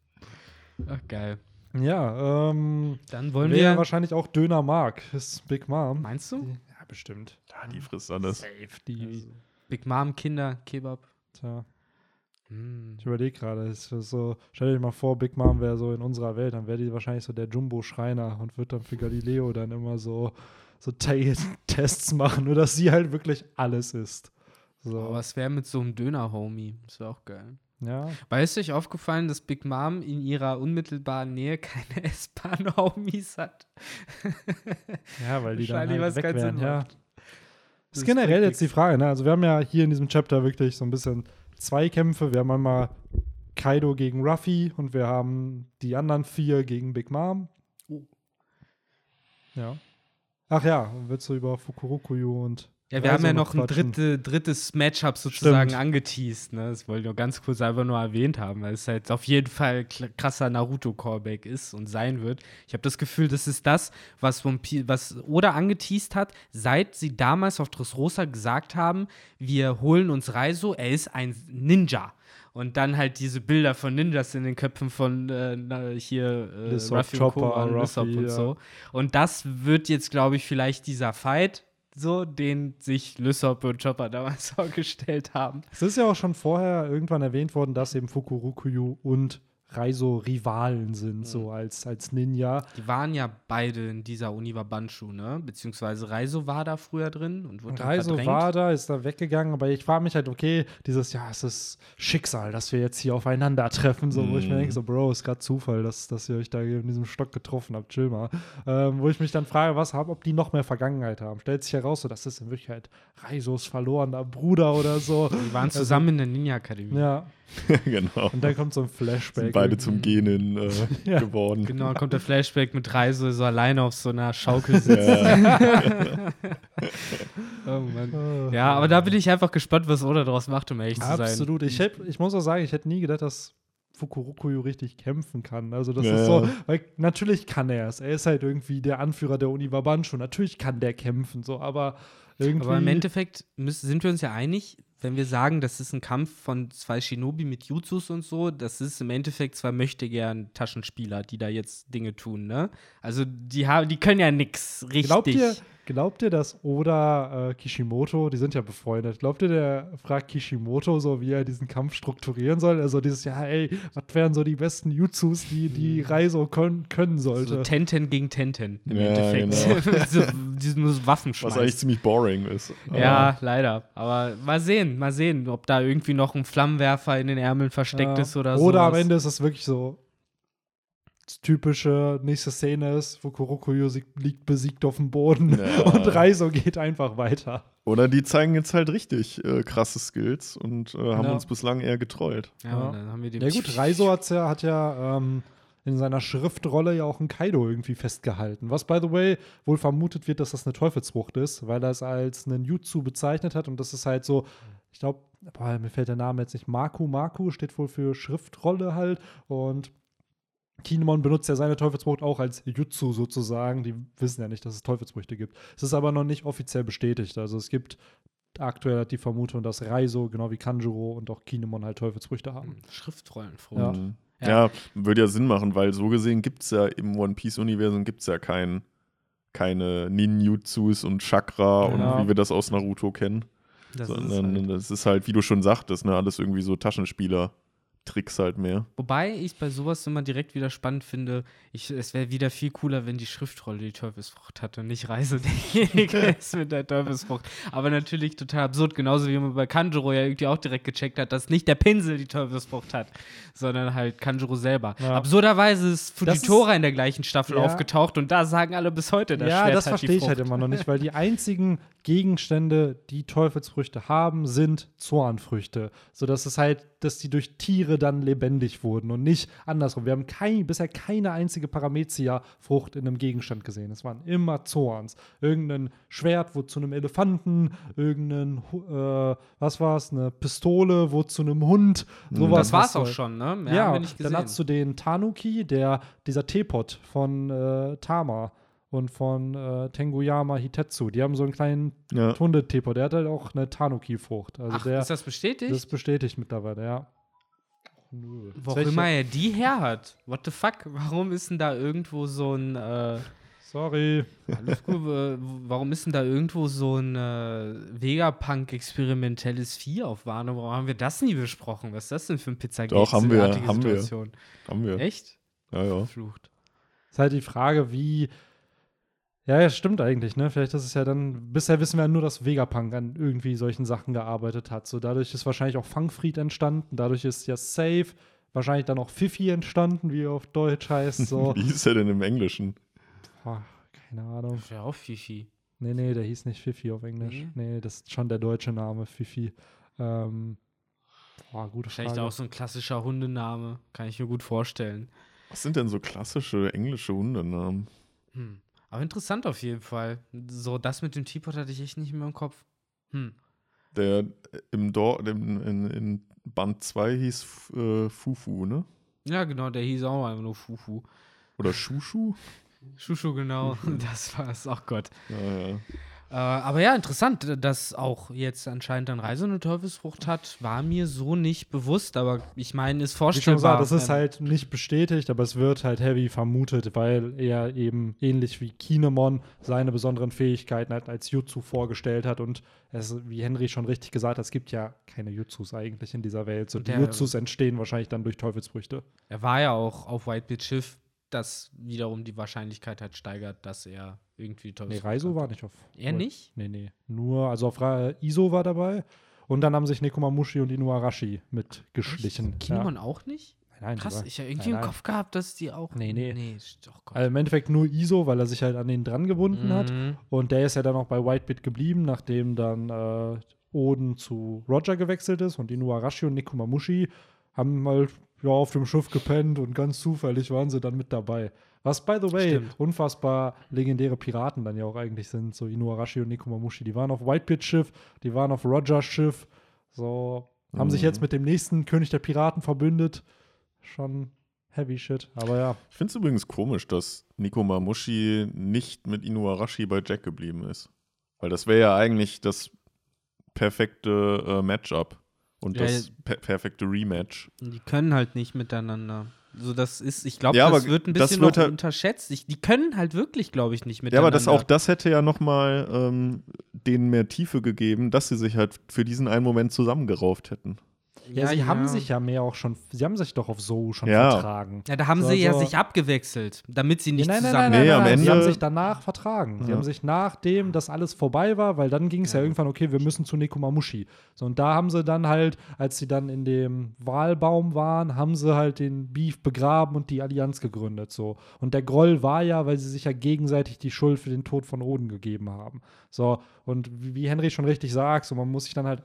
Ach, geil. Ja, ähm, Dann wollen wer wir. wahrscheinlich auch Döner mag, ist Big Mom. Meinst du? Ja, bestimmt. Ja, die frisst alles. Safe, die. Big Mom, Kinder, Kebab. Tja. Hm. Ich überlege gerade, so, stell dir mal vor, Big Mom wäre so in unserer Welt, dann wäre die wahrscheinlich so der Jumbo-Schreiner und wird dann für Galileo dann immer so, so Te- Tests machen, nur dass sie halt wirklich alles ist. So, Aber was wäre mit so einem Döner-Homie? Das wäre auch geil. ja. Weißt du, euch aufgefallen, dass Big Mom in ihrer unmittelbaren Nähe keine S-Bahn-Homies hat? Ja, weil die dann halt was weg wären, ja. Das ist generell jetzt die Frage, ne? Also wir haben ja hier in diesem Chapter wirklich so ein bisschen zwei Kämpfe. Wir haben einmal Kaido gegen Ruffy und wir haben die anderen vier gegen Big Mom. Oh. Ja. Ach ja, willst du über Fukurokuyu und Ja, wir haben ja noch ein dritte, drittes Matchup sozusagen Stimmt. angeteased. Ne? Das wollte ich nur ganz kurz einfach nur erwähnt haben, weil es halt auf jeden Fall krasser Naruto-Callback ist und sein wird. Ich habe das Gefühl, das ist das, was, was Oda angeteased hat, seit sie damals auf Dressrosa gesagt haben, wir holen uns Reiso, er ist ein Ninja. Und dann halt diese Bilder von Ninjas in den Köpfen von äh, hier äh, Lysop, Ruffy und. Chopper, und Ruffy, und ja. so. Und das wird jetzt, glaube ich, vielleicht dieser Fight, so, den sich Lysop und Chopper damals vorgestellt haben. Es ist ja auch schon vorher irgendwann erwähnt worden, dass eben Fukurokuyu und Reiso Rivalen sind, so als, als Ninja. Die waren ja beide in dieser Uniwa Banshu, ne? Beziehungsweise Reiso war da früher drin und wurde dann Reiso verdrängt. war da, ist da weggegangen, aber ich frage mich halt, okay, dieses, ja, es ist Schicksal, dass wir jetzt hier aufeinandertreffen, so, wo ich mir Mhm. denke, so, Bro, ist gerade Zufall, dass, dass ihr euch da in diesem Stock getroffen habt, chill mal. Ähm, wo ich mich dann frage, was haben, ob die noch mehr Vergangenheit haben. Stellt sich heraus, so, das ist in Wirklichkeit Reisos verlorener Bruder oder so. Die waren zusammen in der Ninja-Akademie. Ja, genau. und dann kommt so ein Flashback. Sind beide irgendwie. zum Genen äh, Ja. geworden. Genau, kommt der Flashback mit Reiso so alleine auf so einer Schaukel sitzt. Ja. oh Mann. Oh. Ja, aber da bin ich einfach gespannt, was Oda daraus macht, um ehrlich zu sein. Absolut. Ich, hätt, ich muss auch sagen, ich hätte nie gedacht, dass Fukurokuyu richtig kämpfen kann. Also das Ja. ist so, weil natürlich kann er es. Er ist halt irgendwie der Anführer der Uniwabanshu. Natürlich kann der kämpfen, so, aber irgendwie. Aber im Endeffekt müssen, sind wir uns ja einig, wenn wir sagen, das ist ein Kampf von zwei Shinobi mit Jutsus und so, das ist im Endeffekt zwei möchtegern Taschenspieler, die da jetzt Dinge tun, ne? Also die haben, die können ja nix richtig. Glaubt ihr, glaubt ihr, dass Oda äh, Kishimoto, die sind ja befreundet, glaubt ihr, der fragt Kishimoto so, wie er diesen Kampf strukturieren soll? Also dieses, ja, ey, was wären so die besten Jutsus, die die Reiso können, können sollte? so Tenten gegen Tenten im Ja, Endeffekt. so, nur so Waffen Was eigentlich ziemlich boring ist. Ja, leider. Aber mal sehen, mal sehen, ob da irgendwie noch ein Flammenwerfer in den Ärmeln versteckt Ja. ist oder so. Oder am Ende ist es wirklich so das typische nächste Szene ist, Fukurokuyo sie- liegt besiegt auf dem Boden Ja. und Reiso geht einfach weiter. Oder die zeigen jetzt halt richtig äh, krasse Skills und äh, haben Ja. uns bislang eher getrollt. Ja, Ja. dann haben wir den Ja gut, Reiso hat's ja, hat ja ähm, in seiner Schriftrolle ja auch einen Kaido irgendwie festgehalten. Was, by the way, wohl vermutet wird, dass das eine Teufelsfrucht ist, weil er es als einen Jutsu bezeichnet hat und das ist halt so, ich glaube, mir fällt der Name jetzt nicht, Maku Maku steht wohl für Schriftrolle halt und Kinemon benutzt ja seine Teufelsfrucht auch als Jutsu sozusagen. Die wissen ja nicht, dass es Teufelsfrüchte gibt. Es ist aber noch nicht offiziell bestätigt. Also es gibt aktuell die Vermutung, dass Reiso, genau wie Kanjuro und auch Kinemon halt Teufelsfrüchte haben. Schriftrollenfrucht. Ja. Mhm. Ja. Ja. würde ja Sinn machen, weil so gesehen gibt es ja im One Piece-Universum gibt es ja kein, keine Ninjutsus und Chakra Ja. und wie wir das aus Naruto kennen. Das ist sondern halt. das ist halt, wie du schon sagtest, ne, alles irgendwie so Taschenspieler-Tricks halt mehr. Wobei ich bei sowas immer direkt wieder spannend finde, ich, es wäre wieder viel cooler, wenn die Schriftrolle die Teufelsfrucht hatte und nicht Reise derjenige ist mit der Teufelsfrucht. Aber natürlich total absurd, genauso wie man bei Kanjuro ja irgendwie auch direkt gecheckt hat, dass nicht der Pinsel die Teufelsfrucht hat, sondern halt Kanjuro selber. Ja. Absurderweise ist Das ist- Fujitora in der gleichen Staffel Ja. aufgetaucht und da sagen alle bis heute, das ja, Schwert das hat verstehe ich halt immer noch nicht, weil die einzigen Gegenstände, die Teufelsfrüchte haben, sind Zornfrüchte. Sodass es halt, dass die durch Tiere dann lebendig wurden und nicht andersrum. Wir haben kein, bisher keine einzige Paramezia-Frucht in einem Gegenstand gesehen. Es waren immer Zorns. Irgendein Schwert wurde zu einem Elefanten, irgendein, äh, was war es, eine Pistole wurde zu einem Hund. Sowas Das war's hast du auch halt. schon, ne? Mehr Ja, dann hast du den Tanuki, der, dieser Teepot von äh, Tama und von äh, Tenguyama Hitetsu. Die haben so einen kleinen Ja. Hundeteepot. Der hat halt auch eine Tanuki-Frucht. Also Ach, der, ist das bestätigt? das ist bestätigt mittlerweile, ja. Nö. Wo immer er die her hat. What the fuck? Warum ist denn da irgendwo so ein. Äh, Sorry. Alles gut. äh, Warum ist denn da irgendwo so ein äh, Vegapunk-experimentelles Vieh auf Warnung? Warum haben wir das nie besprochen? Was ist das denn für ein Pizzagate? Doch, haben wir, artige haben wir. Situation? Haben wir. Echt? Ja, ja. Verflucht. Ist halt die Frage, wie. Ja, ja, stimmt eigentlich, ne? Vielleicht ist es ja dann. Bisher wissen wir ja nur, dass Vegapunk an irgendwie solchen Sachen gearbeitet hat. So, dadurch ist wahrscheinlich auch Fangfried entstanden. Dadurch ist ja Safe. Wahrscheinlich dann auch Fifi entstanden, wie er auf Deutsch heißt. So. Wie hieß er denn im Englischen? Boah, keine Ahnung. Das wäre auch Fifi. Nee, nee, der hieß nicht Fifi auf Englisch. Nee, das ist schon der deutsche Name, Fifi. Ähm, boah, gute Wahrscheinlich Frage. auch so ein klassischer Hundename. Kann ich mir gut vorstellen. Was sind denn so klassische englische Hundenamen? Hm. Aber interessant auf jeden Fall. So, das mit dem Teapot hatte ich echt nicht mehr im Kopf. Hm. Der äh, im Dor im, in, in Band 2 hieß äh, Fufu, ne? Ja, genau, der hieß auch einfach nur Fufu. Oder Shushu? Schuschu, genau. Das war's. Ach Gott. Ja, ja. Äh, aber ja, interessant, dass auch jetzt anscheinend dann Reise eine Teufelsfrucht hat, war mir so nicht bewusst, aber ich meine, ist Wie schon vorstellbar. gesagt, das ist wenn- halt nicht bestätigt, aber es wird halt heavy vermutet, weil er eben ähnlich wie Kinemon seine besonderen Fähigkeiten halt als Jutsu vorgestellt hat und es, wie Henry schon richtig gesagt hat, es gibt ja keine Jutsus eigentlich in dieser Welt. So, die der- Jutsus entstehen wahrscheinlich dann durch Teufelsfrüchte. Er war ja auch auf Whitebeard Schiff, das wiederum die Wahrscheinlichkeit halt steigert, dass er irgendwie Nee, Teufelsfrucht Reiso hat. war nicht auf. Er nicht? Nee, nee. Nur, also auf Ra Iso war dabei und dann haben sich Nekomamushi und Inuarashi mitgeschlichen. Ja. Kinemon auch nicht? Nein, nein, Krass, ich habe irgendwie nein, im. Kopf gehabt, dass die auch. Nee, nee. Nee, oh Gott. Also im Endeffekt nur Iso, weil er sich halt an den dran gebunden hat. Mhm. Und der ist ja dann auch bei Whitebit geblieben, nachdem dann äh, Oden zu Roger gewechselt ist und Inuarashi und Nekomamushi haben halt ja, auf dem Schiff gepennt und ganz zufällig waren sie dann mit dabei. Was, by the way, Stimmt. unfassbar legendäre Piraten dann ja auch eigentlich sind, so Inuarashi und Nekomamushi. Die waren auf Whitebit-Schiff, die waren auf Rogers Schiff, so haben sich Mhm. jetzt mit dem nächsten König der Piraten verbündet. Schon heavy shit, aber ja. Ich finde es übrigens komisch, dass Nico Mamushi nicht mit Inuarashi bei Jack geblieben ist. Weil das wäre ja eigentlich das perfekte äh, Matchup und Ja, das per perfekte Rematch. Die können halt nicht miteinander. So, das ist, ich glaube, Ja, das wird ein bisschen wird halt- unterschätzt. Ich, die können halt wirklich, glaube ich, nicht Ja, miteinander. aber das auch das hätte ja nochmal ähm, denen mehr Tiefe gegeben, dass sie sich halt für diesen einen Moment zusammengerauft hätten. Ja, sie haben sich ja mehr auch schon, sie haben sich doch auf So schon Ja. vertragen. Ja, da haben So, sie ja so- sich abgewechselt, damit sie nicht Ja, nein, nein, zusammen. nein, nein, Nee, nein, am nein. Sie haben Ende- sich danach vertragen. Sie Ja. haben sich nachdem das alles vorbei war, weil dann ging es ja. Ja. irgendwann, okay, wir müssen zu Nekomamushi. So, und da haben sie dann halt, als sie dann in dem Wahlbaum waren, haben sie halt den Beef begraben und die Allianz gegründet. So. Und der Groll war ja, weil sie sich ja gegenseitig die Schuld für den Tod von Oden gegeben haben. So, und wie, wie Henry schon richtig sagt, so, man muss sich dann halt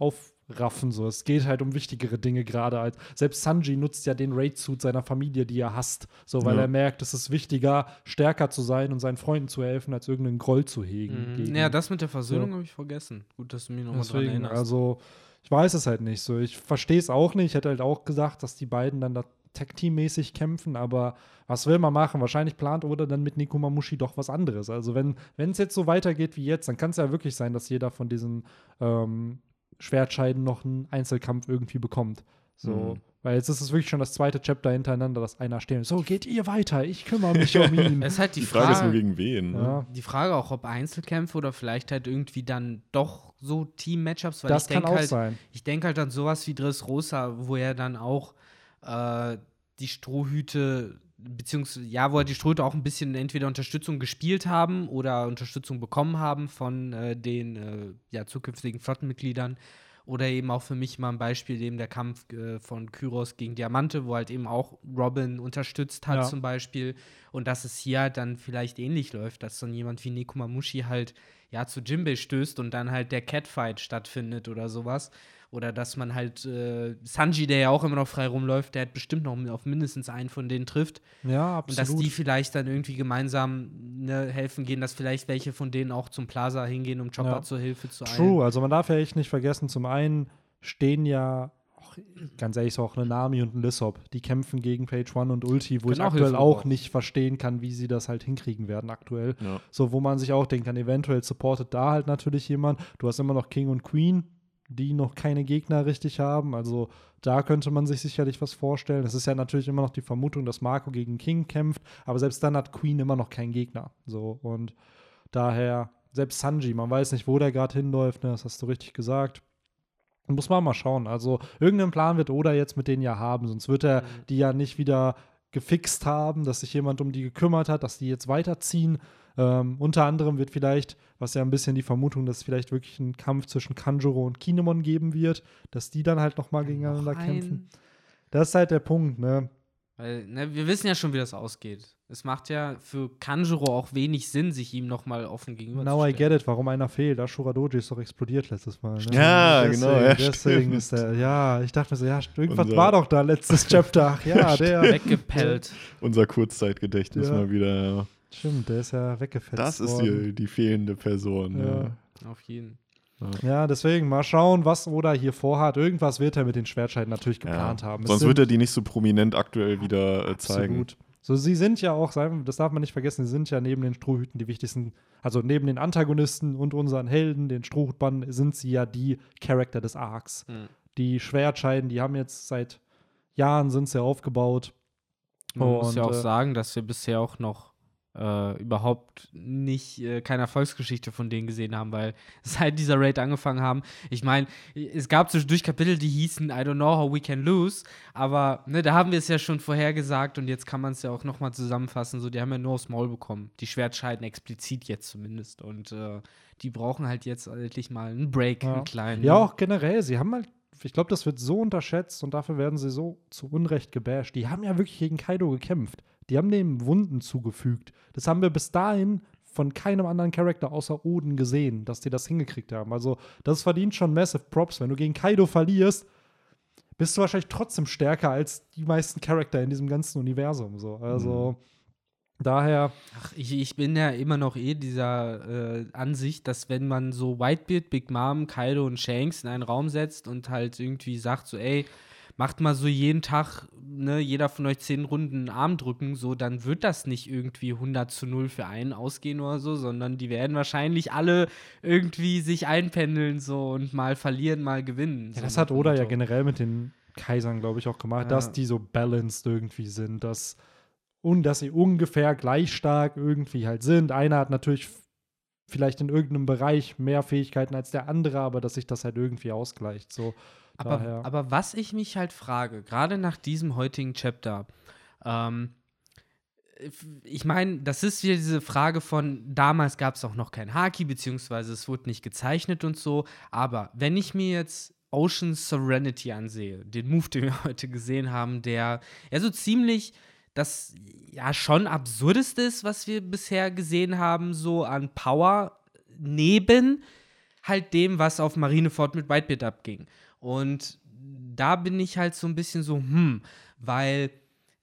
aufraffen. So. Es geht halt um wichtigere Dinge gerade als. Selbst Sanji nutzt ja den Raid-Suit seiner Familie, die er hasst. So, weil Ja. er merkt, es ist wichtiger, stärker zu sein und seinen Freunden zu helfen, als irgendeinen Groll zu hegen. Mhm. Ja, das mit der Versöhnung So. habe ich vergessen. Gut, dass du mich nochmal dran erinnerst. also, ich weiß es halt nicht so. Ich verstehe es auch nicht. Ich hätte halt auch gesagt, dass die beiden dann da Tag-Team-mäßig kämpfen, aber was will man machen? Wahrscheinlich plant Oda dann mit Nikomamushi doch was anderes. Also, wenn es jetzt so weitergeht wie jetzt, dann kann es ja wirklich sein, dass jeder von diesen ähm, Schwertscheiden noch einen Einzelkampf irgendwie bekommt. So, Mhm. weil jetzt ist es wirklich schon das zweite Chapter hintereinander, dass einer stehen. So, geht ihr weiter, ich kümmere mich um ihn. Es ist halt die, Die Frage ist nur Frage, gegen wen. Ne? ja. die Frage auch, ob Einzelkämpfe oder vielleicht halt irgendwie dann doch so Team-Matchups, weil Das ich kann denke auch halt, sein. ich denke halt an sowas wie Dressrosa, wo er dann auch äh, die Strohhüte, beziehungsweise, ja, wo er die Strohhüte auch ein bisschen entweder Unterstützung gespielt haben oder Unterstützung bekommen haben von äh, den äh, ja, zukünftigen Flottenmitgliedern. Oder eben auch für mich mal ein Beispiel, eben der Kampf äh, von Kyros gegen Diamante, wo halt eben auch Robin unterstützt hat, Ja. zum Beispiel. Und dass es hier halt dann vielleicht ähnlich läuft, dass dann jemand wie Nekomamushi halt ja zu Jimbei stößt und dann halt der Catfight stattfindet oder sowas. Oder dass man halt äh, Sanji, der ja auch immer noch frei rumläuft, der hat bestimmt noch auf mindestens einen von denen trifft. Ja, Und absolut. dass die vielleicht dann irgendwie gemeinsam ne, helfen gehen, dass vielleicht welche von denen auch zum Plaza hingehen, um Chopper Ja. zur Hilfe zu eilen. True, also man darf ja echt nicht vergessen, zum einen stehen ja, auch, ganz ehrlich, so auch eine Nami und ein Lissop, die kämpfen gegen Page One und Ulti, wo Können ich auch aktuell auch gebrauchen. nicht verstehen kann, wie sie das halt hinkriegen werden aktuell. Ja. So, wo man sich auch denken kann, eventuell supportet da halt natürlich jemand. Du hast immer noch King und Queen, die noch keine Gegner richtig haben. Also da könnte man sich sicherlich was vorstellen. Es ist ja natürlich immer noch die Vermutung, dass Marco gegen King kämpft, aber selbst dann hat Queen immer noch keinen Gegner. So und daher, selbst Sanji, man weiß nicht, wo der gerade hinläuft, ne? das hast du richtig gesagt. Muss man mal schauen. Also, irgendeinen Plan wird Oda jetzt mit denen ja haben, sonst wird er Mhm. die ja nicht wieder gefixt haben, dass sich jemand um die gekümmert hat, dass die jetzt weiterziehen. Ähm, unter anderem wird vielleicht, was ja ein bisschen die Vermutung, dass es vielleicht wirklich einen Kampf zwischen Kanjuro und Kinemon geben wird, dass die dann halt nochmal gegeneinander Noch kämpfen. Das ist halt der Punkt, ne? Weil, ne, wir wissen ja schon, wie das ausgeht. Es macht ja für Kanjuro auch wenig Sinn, sich ihm nochmal offen gegenüber Now I get it, warum einer fehlt. Ashura Doji ist doch explodiert letztes Mal. Ne? Ja, deswegen, genau, ja, Deswegen stimmt. ist der, ja, ich dachte mir so, ja, irgendwas Unser- war doch da letztes Chapter. Ach ja, der. Weggepellt. Unser Kurzzeitgedächtnis Ja. mal wieder. Ja. Stimmt, der ist ja weggefetzt Das ist worden. die, die fehlende Person. Ja. Ja. Auf jeden. Ja, deswegen mal schauen, was Oda hier vorhat. Irgendwas wird er mit den Schwertscheiden natürlich Ja. geplant haben. Es Sonst wird er die nicht so prominent aktuell wieder äh, zeigen. Absolut. So, sie sind ja auch, das darf man nicht vergessen, sie sind ja neben den Strohhüten die wichtigsten, also neben den Antagonisten und unseren Helden, den Strohhutbanden, sind sie ja die Charakter des Arcs. Mhm. Die Schwertscheiden, die haben jetzt seit Jahren sind sie aufgebaut. Man muss ja Und, auch äh, sagen, dass wir bisher auch noch äh, überhaupt nicht äh, keine Erfolgsgeschichte von denen gesehen haben, weil seit dieser Raid angefangen haben, ich meine, es gab zwischendurch Kapitel, die hießen I don't know how we can lose, aber ne, da haben wir es ja schon vorhergesagt und jetzt kann man es ja auch nochmal zusammenfassen, so die haben ja nur aufs Maul bekommen, die Schwertscheiden explizit jetzt zumindest und äh, die brauchen halt jetzt endlich mal einen Break, Ja. einen kleinen. Ja, auch generell, sie haben halt, ich glaube, das wird so unterschätzt und dafür werden sie so zu Unrecht gebasht. Die haben ja wirklich gegen Kaido gekämpft. Die haben dem Wunden zugefügt. Das haben wir bis dahin von keinem anderen Charakter außer Oden gesehen, dass die das hingekriegt haben. Also, das verdient schon massive Props. Wenn du gegen Kaido verlierst, bist du wahrscheinlich trotzdem stärker als die meisten Charakter in diesem ganzen Universum. So. Also, daher, Ach, ich, ich bin ja immer noch eh dieser äh, Ansicht, dass wenn man so Whitebeard, Big Mom, Kaido und Shanks in einen Raum setzt und halt irgendwie sagt so, ey, macht mal so jeden Tag, ne, jeder von euch zehn Runden einen Arm drücken, so, dann wird das nicht irgendwie 100 zu 0 für einen ausgehen oder so, sondern die werden wahrscheinlich alle irgendwie sich einpendeln so und mal verlieren, mal gewinnen. Ja, so das hat Oda ja generell mit den Kaisern, glaube ich, auch gemacht, Ja. dass die so balanced irgendwie sind, dass, und dass sie ungefähr gleich stark irgendwie halt sind. Einer hat natürlich vielleicht in irgendeinem Bereich mehr Fähigkeiten als der andere, aber dass sich das halt irgendwie ausgleicht. So, Aber, aber was ich mich halt frage, gerade nach diesem heutigen Chapter, ähm, ich meine, das ist wieder diese Frage von, damals gab es auch noch kein Haki, beziehungsweise es wurde nicht gezeichnet und so, aber wenn ich mir jetzt Ocean Serenity ansehe, den Move, den wir heute gesehen haben, der ja so ziemlich das ja schon absurdeste ist, was wir bisher gesehen haben, so an Power neben halt dem, was auf Marineford mit Whitebeard abging. Und da bin ich halt so ein bisschen so, hm, weil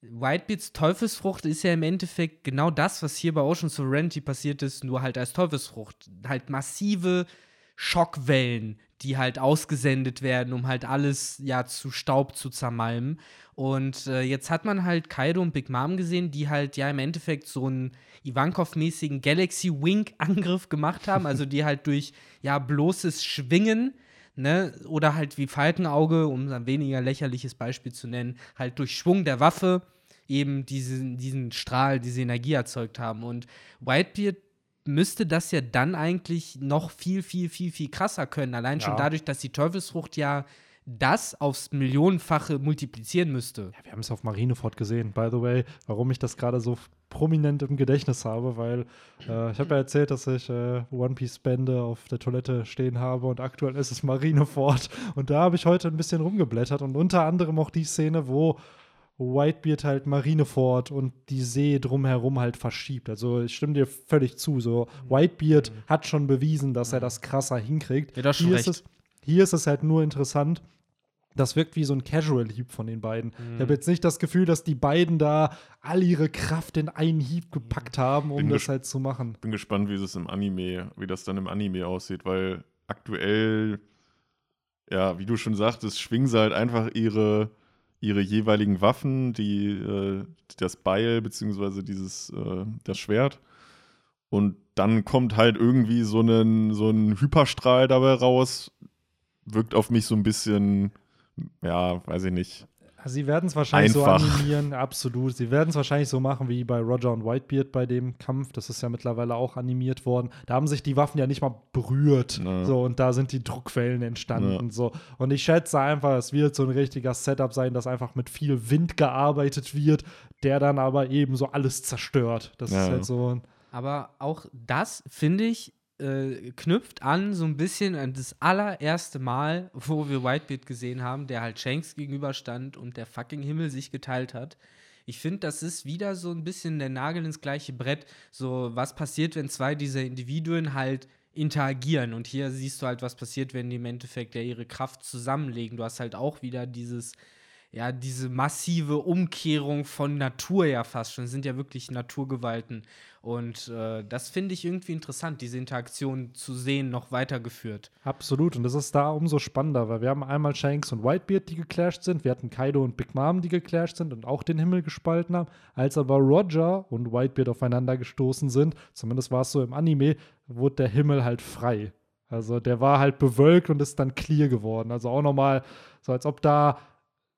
Whitebeards Teufelsfrucht ist ja im Endeffekt genau das, was hier bei Ocean Sovereignty passiert ist, nur halt als Teufelsfrucht. Halt massive Schockwellen, die halt ausgesendet werden, um halt alles ja zu Staub zu zermalmen. Und äh, jetzt hat man halt Kaido und Big Mom gesehen, die halt ja im Endeffekt so einen Ivankov-mäßigen Galaxy Wing-Angriff gemacht haben, also die halt durch ja bloßes Schwingen ne, oder halt wie Falkenauge, um ein weniger lächerliches Beispiel zu nennen, halt durch Schwung der Waffe eben diesen, diesen Strahl, diese Energie erzeugt haben. Und Whitebeard müsste das ja dann eigentlich noch viel, viel, viel, viel krasser können. Allein schon Ja. dadurch, dass die Teufelsfrucht ja das aufs Millionenfache multiplizieren müsste. Ja, wir haben es auf Marineford gesehen, by the way, warum ich das gerade so prominent im Gedächtnis habe, weil äh, ich habe ja erzählt, dass ich äh, One Piece Bände auf der Toilette stehen habe und aktuell ist es Marineford und da habe ich heute ein bisschen rumgeblättert und unter anderem auch die Szene, wo Whitebeard halt Marineford und die See drumherum halt verschiebt. Also ich stimme dir völlig zu. So Whitebeard hat schon bewiesen, dass er das krasser hinkriegt. Ja, das schon hier, recht. Ist es, hier ist es halt nur interessant. Das wirkt wie so ein Casual Hieb von den beiden. Ich habe jetzt nicht das Gefühl, dass die beiden da all ihre Kraft in einen Hieb gepackt haben, um Bin das halt zu machen. Bin gespannt, wie es im Anime, wie das dann im Anime aussieht, weil aktuell, ja, wie du schon sagtest, schwingen sie halt einfach ihre, ihre jeweiligen Waffen, die, äh, das Beil beziehungsweise dieses, äh, das Schwert. Und dann kommt halt irgendwie so ein, so ein Hyperstrahl dabei raus, wirkt auf mich so ein bisschen, ja, weiß ich nicht. Sie werden es wahrscheinlich Einfach. so animieren, absolut. Sie werden es wahrscheinlich so machen wie bei Roger und Whitebeard bei dem Kampf. Das ist ja mittlerweile auch animiert worden. Da haben sich die Waffen ja nicht mal berührt. Ja. So, und da sind die Druckwellen entstanden. Ja. So. Und ich schätze einfach, es wird so ein richtiger Setup sein, dass einfach mit viel Wind gearbeitet wird, der dann aber eben so alles zerstört. Das Ja. ist halt so ein. Aber auch das, finde ich, äh, knüpft an so ein bisschen an das allererste Mal, wo wir Whitebeard gesehen haben, der halt Shanks gegenüberstand und der fucking Himmel sich geteilt hat. Ich finde, das ist wieder so ein bisschen der Nagel ins gleiche Brett. So, was passiert, wenn zwei dieser Individuen halt interagieren? Und hier siehst du halt, was passiert, wenn die im Endeffekt ja ihre Kraft zusammenlegen. Du hast halt auch wieder dieses, ja, diese massive Umkehrung von Natur ja fast schon. Es sind ja wirklich Naturgewalten. Und äh, das finde ich irgendwie interessant, diese Interaktion zu sehen, noch weitergeführt. Absolut. Und das ist da umso spannender, weil wir haben einmal Shanks und Whitebeard, die geclasht sind. Wir hatten Kaido und Big Mom, die geclasht sind und auch den Himmel gespalten haben. Als aber Roger und Whitebeard aufeinander gestoßen sind, zumindest war es so im Anime, wurde der Himmel halt frei. Also der war halt bewölkt und ist dann clear geworden. Also auch nochmal so, als ob da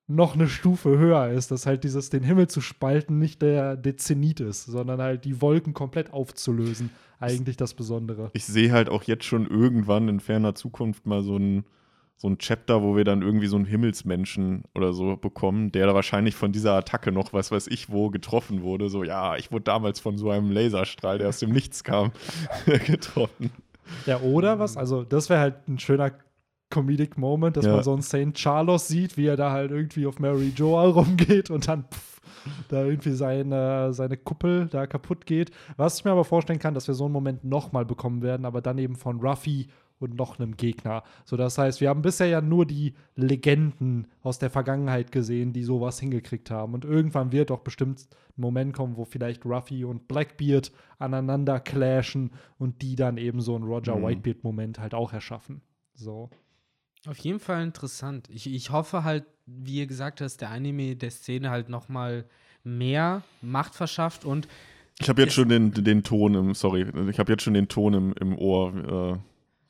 noch eine Stufe höher ist, dass halt dieses den Himmel zu spalten nicht der, der Zenit ist, sondern halt die Wolken komplett aufzulösen. Eigentlich das Besondere. Ich sehe halt auch jetzt schon irgendwann in ferner Zukunft mal so ein, so ein Chapter, wo wir dann irgendwie so einen Himmelsmenschen oder so bekommen, der da wahrscheinlich von dieser Attacke noch, was weiß ich, wo getroffen wurde. So, ja, ich wurde damals von so einem Laserstrahl, der aus dem Nichts kam, getroffen. Ja, oder was? Also, das wäre halt ein schöner Comedic Moment, dass Ja. man so einen St. Charles sieht, wie er da halt irgendwie auf Mary Joa rumgeht und dann pff, da irgendwie seine, seine Kuppel da kaputt geht. Was ich mir aber vorstellen kann, dass wir so einen Moment nochmal bekommen werden, aber dann eben von Ruffy und noch einem Gegner. So, das heißt, wir haben bisher ja nur die Legenden aus der Vergangenheit gesehen, die sowas hingekriegt haben. Und irgendwann wird doch bestimmt ein Moment kommen, wo vielleicht Ruffy und Blackbeard aneinander clashen und die dann eben so einen Roger Mhm. Whitebeard-Moment halt auch erschaffen. So. Auf jeden Fall interessant. Ich, ich hoffe halt, wie ihr gesagt hast, der Anime der Szene halt noch mal mehr Macht verschafft und Ich habe jetzt schon den, den Ton im, sorry, ich habe jetzt schon den Ton im, im Ohr, äh,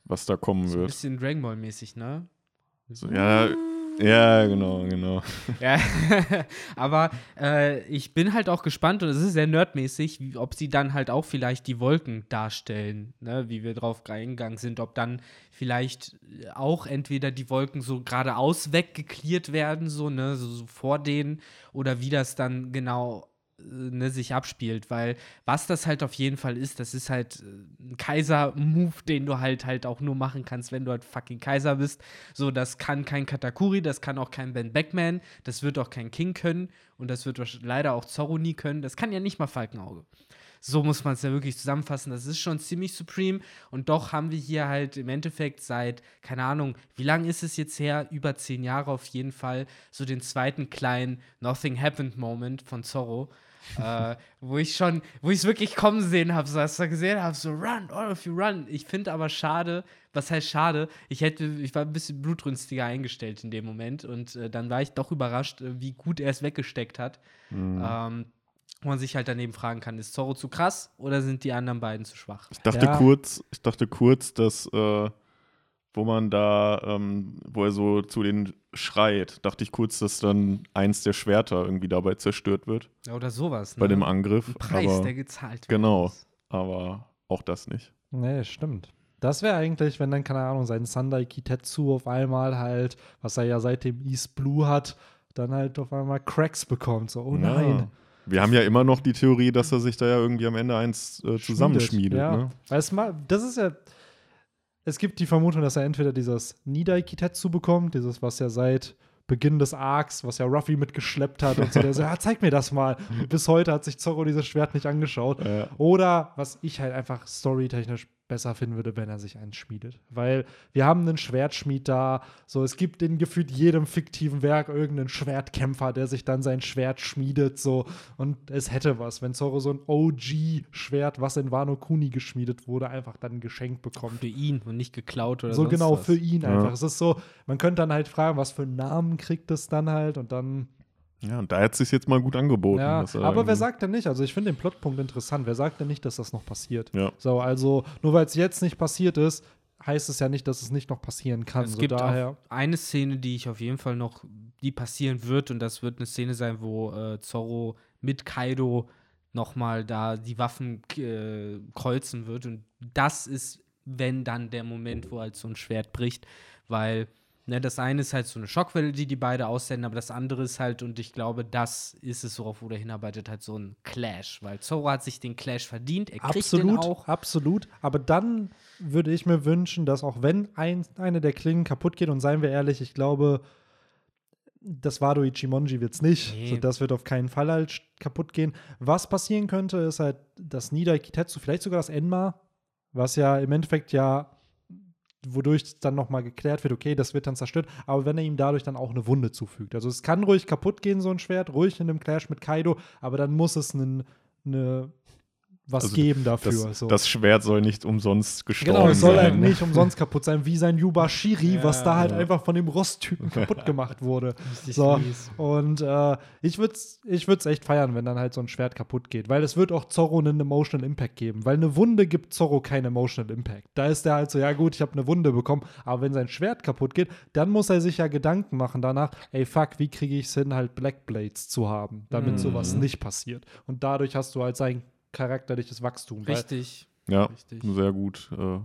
was da kommen so ein wird. bisschen Dragon Ball mäßig, ne? So, ja, ja, genau, genau. Ja, aber äh, ich bin halt auch gespannt und es ist sehr nerdmäßig, ob sie dann halt auch vielleicht die Wolken darstellen, ne, wie wir drauf eingegangen sind, ob dann vielleicht auch entweder die Wolken so geradeaus weggeklärt werden, so, ne, so, so vor denen, oder wie das dann genau äh, ne, sich abspielt, weil was das halt auf jeden Fall ist, das ist halt äh, ein Kaiser-Move, den du halt halt auch nur machen kannst, wenn du halt fucking Kaiser bist. So, das kann kein Katakuri, das kann auch kein Ben Beckman, das wird auch kein King können und das wird leider auch Zorro nie können. Das kann ja nicht mal Falkenauge. So muss man es ja wirklich zusammenfassen. Das ist schon ziemlich supreme. Und doch haben wir hier halt im Endeffekt seit, keine Ahnung, wie lange ist es jetzt her? Über zehn Jahre auf jeden Fall. So den zweiten kleinen Nothing Happened Moment von Zorro. Äh, wo ich schon, wo ich es wirklich kommen sehen habe, so als ich gesehen habe, so run, all of you run. Ich finde aber schade, was heißt schade? Ich hätte, ich war ein bisschen blutrünstiger eingestellt in dem Moment und äh, dann war ich doch überrascht, äh, wie gut er es weggesteckt hat. Ähm, wo man sich halt daneben fragen kann, ist Zorro zu krass oder sind die anderen beiden zu schwach? Ich dachte Ja. kurz, ich dachte kurz, dass, äh, wo man da, ähm, wo er so zu denen schreit, dachte ich kurz, dass dann eins der Schwerter irgendwie dabei zerstört wird Ja, Oder sowas. Ne? bei dem Angriff. Ein Preis, aber, der gezahlt wird. genau, aber auch das nicht. Nee, stimmt. Das wäre eigentlich, wenn dann, keine Ahnung, sein Sandai Kitetsu auf einmal halt, was er ja seit dem East Blue hat, dann halt auf einmal Cracks bekommt. So, oh nein. Ja. Wir haben ja immer noch die Theorie, dass er sich da ja irgendwie am Ende eins äh, zusammenschmiedet. Ja. Ne? Weil es mal, das ist ja. Es gibt die Vermutung, dass er entweder dieses Nidai Kitetsu bekommt, dieses, was ja seit Beginn des Arcs, was ja Ruffy mitgeschleppt hat und so, der so, ja, zeig mir das mal. Und bis heute hat sich Zorro dieses Schwert nicht angeschaut. Ja. Oder was ich halt einfach storytechnisch besser finden würde, wenn er sich eins schmiedet. Weil wir haben einen Schwertschmied da. So, es gibt in gefühlt jedem fiktiven Werk irgendeinen Schwertkämpfer, der sich dann sein Schwert schmiedet. So, und es hätte was, wenn Zorro so ein OG-Schwert, was in Wano Kuni geschmiedet wurde, einfach dann geschenkt bekommt. Für ihn und nicht geklaut oder So sonst genau was. für ihn Ja. einfach. Es ist so, man könnte dann halt fragen, was für einen Namen kriegt es dann halt und dann Ja, und da hat es sich jetzt mal gut angeboten. ja, er aber wer sagt denn nicht? Also ich finde den Plotpunkt interessant. Wer sagt denn nicht, dass das noch passiert? Ja. So, also nur weil es jetzt nicht passiert ist, heißt es ja nicht, dass es nicht noch passieren kann. Es so gibt daher. eine Szene, die ich auf jeden Fall noch, die passieren wird und das wird eine Szene sein, wo äh, Zorro mit Kaido nochmal da die Waffen äh, kreuzen wird und das ist, wenn dann der Moment, wo halt so ein Schwert bricht, weil ne, das eine ist halt so eine Schockwelle, die die beide aussenden, aber das andere ist halt, und ich glaube, das ist es, worauf Oda hinarbeitet, halt so ein Clash, weil Zorro hat sich den Clash verdient, er kriegt den Absolut, auch. absolut. Aber dann würde ich mir wünschen, dass auch wenn ein, eine der Klingen kaputt geht, und seien wir ehrlich, ich glaube, das Wado Ichimonji wird es nicht. Nee. So, das wird auf keinen Fall halt kaputt gehen. Was passieren könnte, ist halt das Nidai Kitetsu, vielleicht sogar das Enma, was ja im Endeffekt ja, wodurch dann nochmal geklärt wird, okay, das wird dann zerstört, aber wenn er ihm dadurch dann auch eine Wunde zufügt. Also es kann ruhig kaputt gehen, so ein Schwert, ruhig in einem Clash mit Kaido, aber dann muss es einen- eine was Also geben dafür. Das, so. das Schwert soll nicht umsonst gestorben Genau, es soll sein. halt nicht umsonst kaputt sein, wie sein Yubashiri, Ja, was da halt ja. einfach von dem Rosttypen kaputt gemacht wurde. Richtig So, mies. und äh, ich würde es ich würd's echt feiern, wenn dann halt so ein Schwert kaputt geht, weil es wird auch Zorro einen Emotional Impact geben, weil eine Wunde gibt Zorro keinen Emotional Impact. Da ist er halt so, ja gut, ich habe eine Wunde bekommen, aber wenn sein Schwert kaputt geht, dann muss er sich ja Gedanken machen danach, ey fuck, wie kriege ich es hin, halt Black Blades zu haben, damit Mhm. sowas nicht passiert. Und dadurch hast du halt sein charakterliches Wachstum. Richtig. Ja, Richtig. sehr gut. Äh,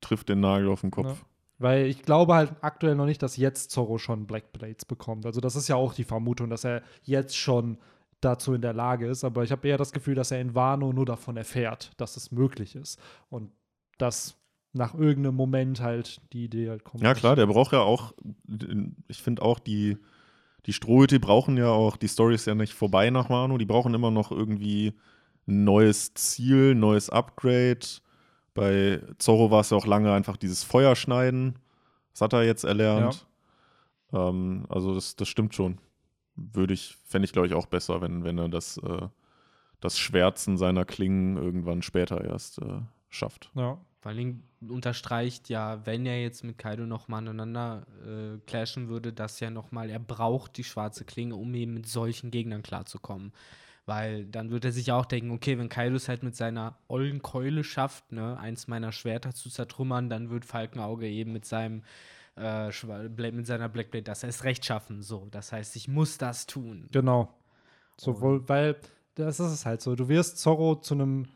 trifft den Nagel auf den Kopf. Ja. Weil ich glaube halt aktuell noch nicht, dass jetzt Zorro schon Black Blades bekommt. Also das ist ja auch die Vermutung, dass er jetzt schon dazu in der Lage ist. Aber ich habe eher das Gefühl, dass er in Wano nur davon erfährt, dass es möglich ist. Und dass nach irgendeinem Moment halt die Idee halt kommt. Ja, klar, der braucht ja auch, ich finde auch, die, die Strohhüte brauchen ja auch, die Story ist ja nicht vorbei nach Wano, die brauchen immer noch irgendwie neues Ziel, ein neues Upgrade. Bei Zorro war es ja auch lange einfach dieses Feuerschneiden. Das hat er jetzt erlernt. Ähm, also das, das stimmt schon. Würde ich, fände ich, glaube ich, auch besser, wenn, wenn er das, äh, das Schwärzen seiner Klingen irgendwann später erst äh, schafft. Ja. Vor allen Dingen unterstreicht ja, wenn er jetzt mit Kaido nochmal aneinander äh, clashen würde, dass ja nochmal, er braucht die schwarze Klinge, um eben mit solchen Gegnern klarzukommen. Weil dann wird er sich auch denken, okay, wenn Kaido es halt mit seiner ollen Keule schafft, ne, eins meiner Schwerter zu zertrümmern, dann wird Falkenauge eben mit seinem äh, mit seiner Blackblade das erst recht schaffen. So, das heißt, ich muss das tun. Genau. Sowohl, weil das ist es halt so. Du wirst Zorro zu einem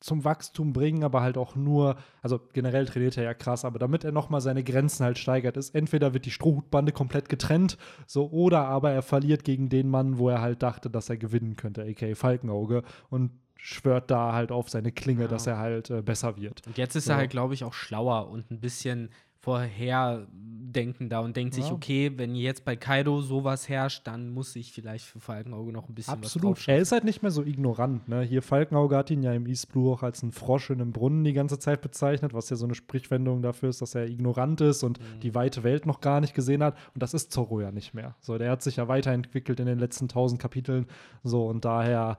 zum Wachstum bringen, aber halt auch nur, also generell trainiert er ja krass, aber damit er nochmal seine Grenzen halt steigert, ist entweder wird die Strohhutbande komplett getrennt, so, oder aber er verliert gegen den Mann, wo er halt dachte, dass er gewinnen könnte, aka Falkenauge, und schwört da halt auf seine Klinge, Ja. dass er halt äh, besser wird. Und jetzt ist So. er halt, glaube ich, auch schlauer und ein bisschen vorherdenkender und denkt sich, Ja. okay, wenn jetzt bei Kaido sowas herrscht, dann muss ich vielleicht für Falkenauge noch ein bisschen was Absolut. drauf Er ist halt nicht mehr so ignorant. Ne? Hier Falkenauge hat ihn ja im East Blue auch als einen Frosch in einem Brunnen die ganze Zeit bezeichnet, was ja so eine Sprichwendung dafür ist, dass er ignorant ist und Mhm. die weite Welt noch gar nicht gesehen hat. Und das ist Zorro ja nicht mehr. So, der hat sich ja weiterentwickelt in den letzten tausend Kapiteln. So, und daher,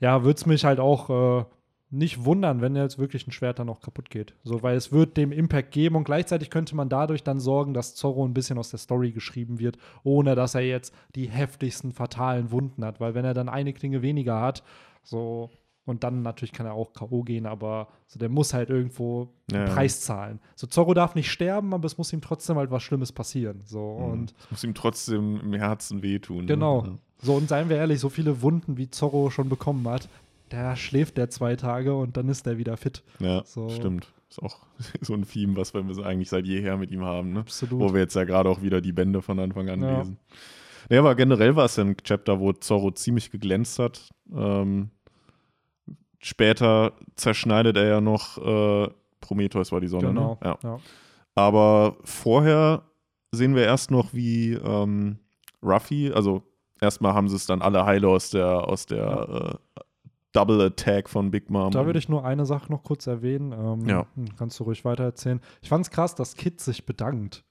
ja, würde es mich halt auch äh, nicht wundern, wenn jetzt wirklich ein Schwert dann auch kaputt geht. So, weil es wird dem Impact geben und gleichzeitig könnte man dadurch dann sorgen, dass Zorro ein bisschen aus der Story geschrieben wird, ohne dass er jetzt die heftigsten fatalen Wunden hat. Weil wenn er dann eine Klinge weniger hat, so und dann natürlich kann er auch K.O. gehen, aber so, der muss halt irgendwo einen ja. Preis zahlen. So, Zorro darf nicht sterben, aber es muss ihm trotzdem halt was Schlimmes passieren. So, Mhm. und Es muss ihm trotzdem im Herzen wehtun. Genau. Ne? So, und seien wir ehrlich, so viele Wunden, wie Zorro schon bekommen hat, da schläft der zwei Tage und dann ist er wieder fit. Ja, So. stimmt. Ist auch so ein Theme, was wir eigentlich seit jeher mit ihm haben, ne? Absolut. Wo wir jetzt ja gerade auch wieder die Bände von Anfang an Ja. lesen. Nee, aber generell war es ja ein Chapter, wo Zorro ziemlich geglänzt hat. Ähm, später zerschneidet er ja noch äh, Prometheus war die Sonne, genau. ne? Ja. Ja. Aber vorher sehen wir erst noch, wie ähm, Ruffy, also erstmal haben sie es dann alle heile aus der, aus der äh, Double Attack von Big Mom. Da würde ich nur eine Sache noch kurz erwähnen. Ähm, Ja. hm, Kannst du ruhig weitererzählen. Ich fand es krass, dass Kid sich bedankt.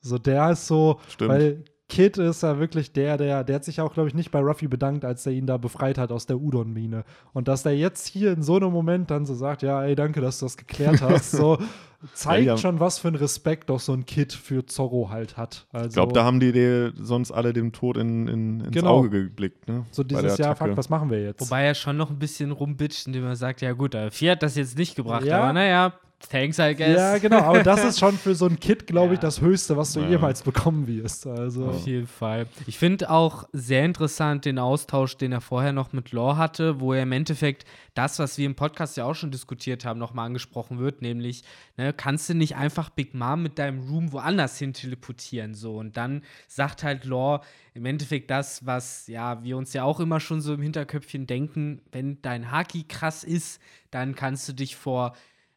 So, der ist so, Stimmt. weil Kid ist ja wirklich der, der, der hat sich auch, glaube ich, nicht bei Ruffy bedankt, als er ihn da befreit hat aus der Udon-Mine. Und dass der jetzt hier in so einem Moment dann so sagt, ja, ey, danke, dass du das geklärt hast, so zeigt Ja, ja. schon, was für ein Respekt doch so ein Kid für Zorro halt hat. Also, Ich glaube, da haben die dir sonst alle dem Tod in, in, ins Genau. Auge geblickt. Ne? so dieses Jahr, fuck, was machen wir jetzt? Wobei er schon noch ein bisschen rumbitscht, indem er sagt, ja gut, der Vier hat das jetzt nicht gebracht, Ja. aber naja, thanks, I guess. Ja, genau, aber das ist schon für so ein Kid, glaube ich, Ja. das Höchste, was du Ja. jemals bekommen wirst. Also, Auf jeden Fall. Ich finde auch sehr interessant den Austausch, den er vorher noch mit Law hatte, wo er im Endeffekt das, was wir im Podcast ja auch schon diskutiert haben, nochmal angesprochen wird, nämlich, ne, kannst du nicht einfach Big Mom mit deinem Room woanders hin teleportieren, so. Und dann sagt halt Law im Endeffekt das, was, ja, wir uns ja auch immer schon so im Hinterköpfchen denken, wenn dein Haki krass ist, dann kannst du dich vor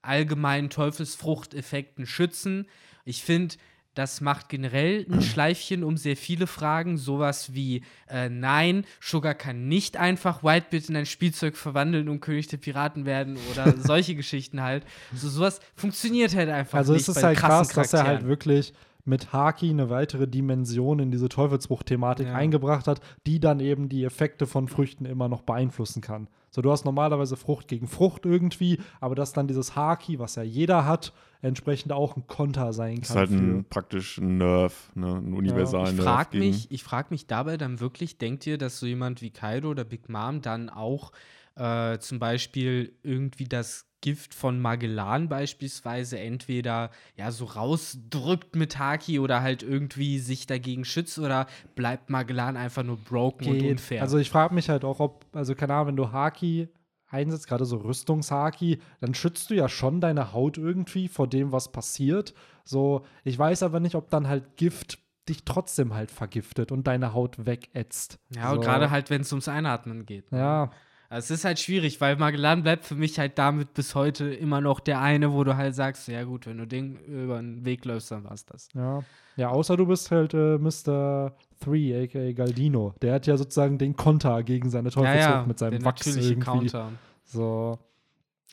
allgemeinen Teufelsfruchteffekten schützen. Ich finde, das macht generell ein Schleifchen um sehr viele Fragen. Sowas wie, äh, nein, Sugar kann nicht einfach Whitebit in ein Spielzeug verwandeln und König der Piraten werden oder solche Geschichten halt. So, sowas funktioniert halt einfach also nicht. es ist bei halt krassen krass, dass er halt wirklich mit Haki eine weitere Dimension in diese Teufelsbruch-Thematik Ja. eingebracht hat, die dann eben die Effekte von Früchten immer noch beeinflussen kann. So, du hast normalerweise Frucht gegen Frucht irgendwie, aber dass dann dieses Haki, was ja jeder hat, entsprechend auch ein Konter sein kann. Das ist halt ein praktisch ein Nerf, ne? ein universaler Ich Nerf. frage gegen- mich, ich frag mich dabei dann wirklich, denkt ihr, dass so jemand wie Kaido oder Big Mom dann auch äh, zum Beispiel irgendwie das Gift von Magellan beispielsweise entweder ja so rausdrückt mit Haki oder halt irgendwie sich dagegen schützt oder bleibt Magellan einfach nur broken und geht. unfair? Also ich frage mich halt auch, ob, also keine Ahnung, wenn du Haki einsetzt, gerade so Rüstungshaki, dann schützt du ja schon deine Haut irgendwie vor dem, was passiert. So, ich weiß aber nicht, ob dann halt Gift dich trotzdem halt vergiftet und deine Haut wegätzt. ja, und so. gerade halt, wenn es ums Einatmen geht. ne? Ja, Also es ist halt schwierig, weil Magellan bleibt für mich halt damit bis heute immer noch der eine, wo du halt sagst, ja gut, wenn du den über den Weg läufst, dann war's das. ja. Ja, außer du bist halt äh, Mr. 3, aka Galdino. Der hat ja sozusagen den Konter gegen seine Teufelsfrucht mit seinem Wachs irgendwie. Counter. So.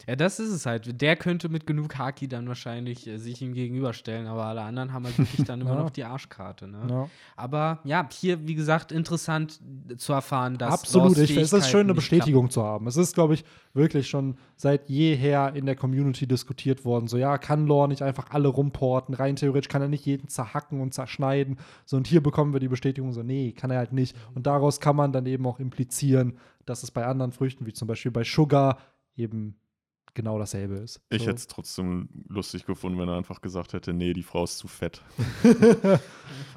Ja, das ist es halt. Der könnte mit genug Haki dann wahrscheinlich äh, sich ihm gegenüberstellen, aber alle anderen haben halt wirklich dann immer Ja. noch die Arschkarte. Ne? Ja. Aber ja, hier, wie gesagt, interessant äh, zu erfahren, dass Absolut, ich, es ist schön, eine Bestätigung zu haben. Es ist, glaube ich, wirklich schon seit jeher in der Community diskutiert worden. So, ja, kann Lore nicht einfach alle rumporten? Rein theoretisch kann er nicht jeden zerhacken und zerschneiden. So, und hier bekommen wir die Bestätigung, so, nee, kann er halt nicht. Und daraus kann man dann eben auch implizieren, dass es bei anderen Früchten, wie zum Beispiel bei Sugar, eben genau dasselbe ist. Ich so. hätte es trotzdem lustig gefunden, wenn er einfach gesagt hätte, nee, die Frau ist zu fett.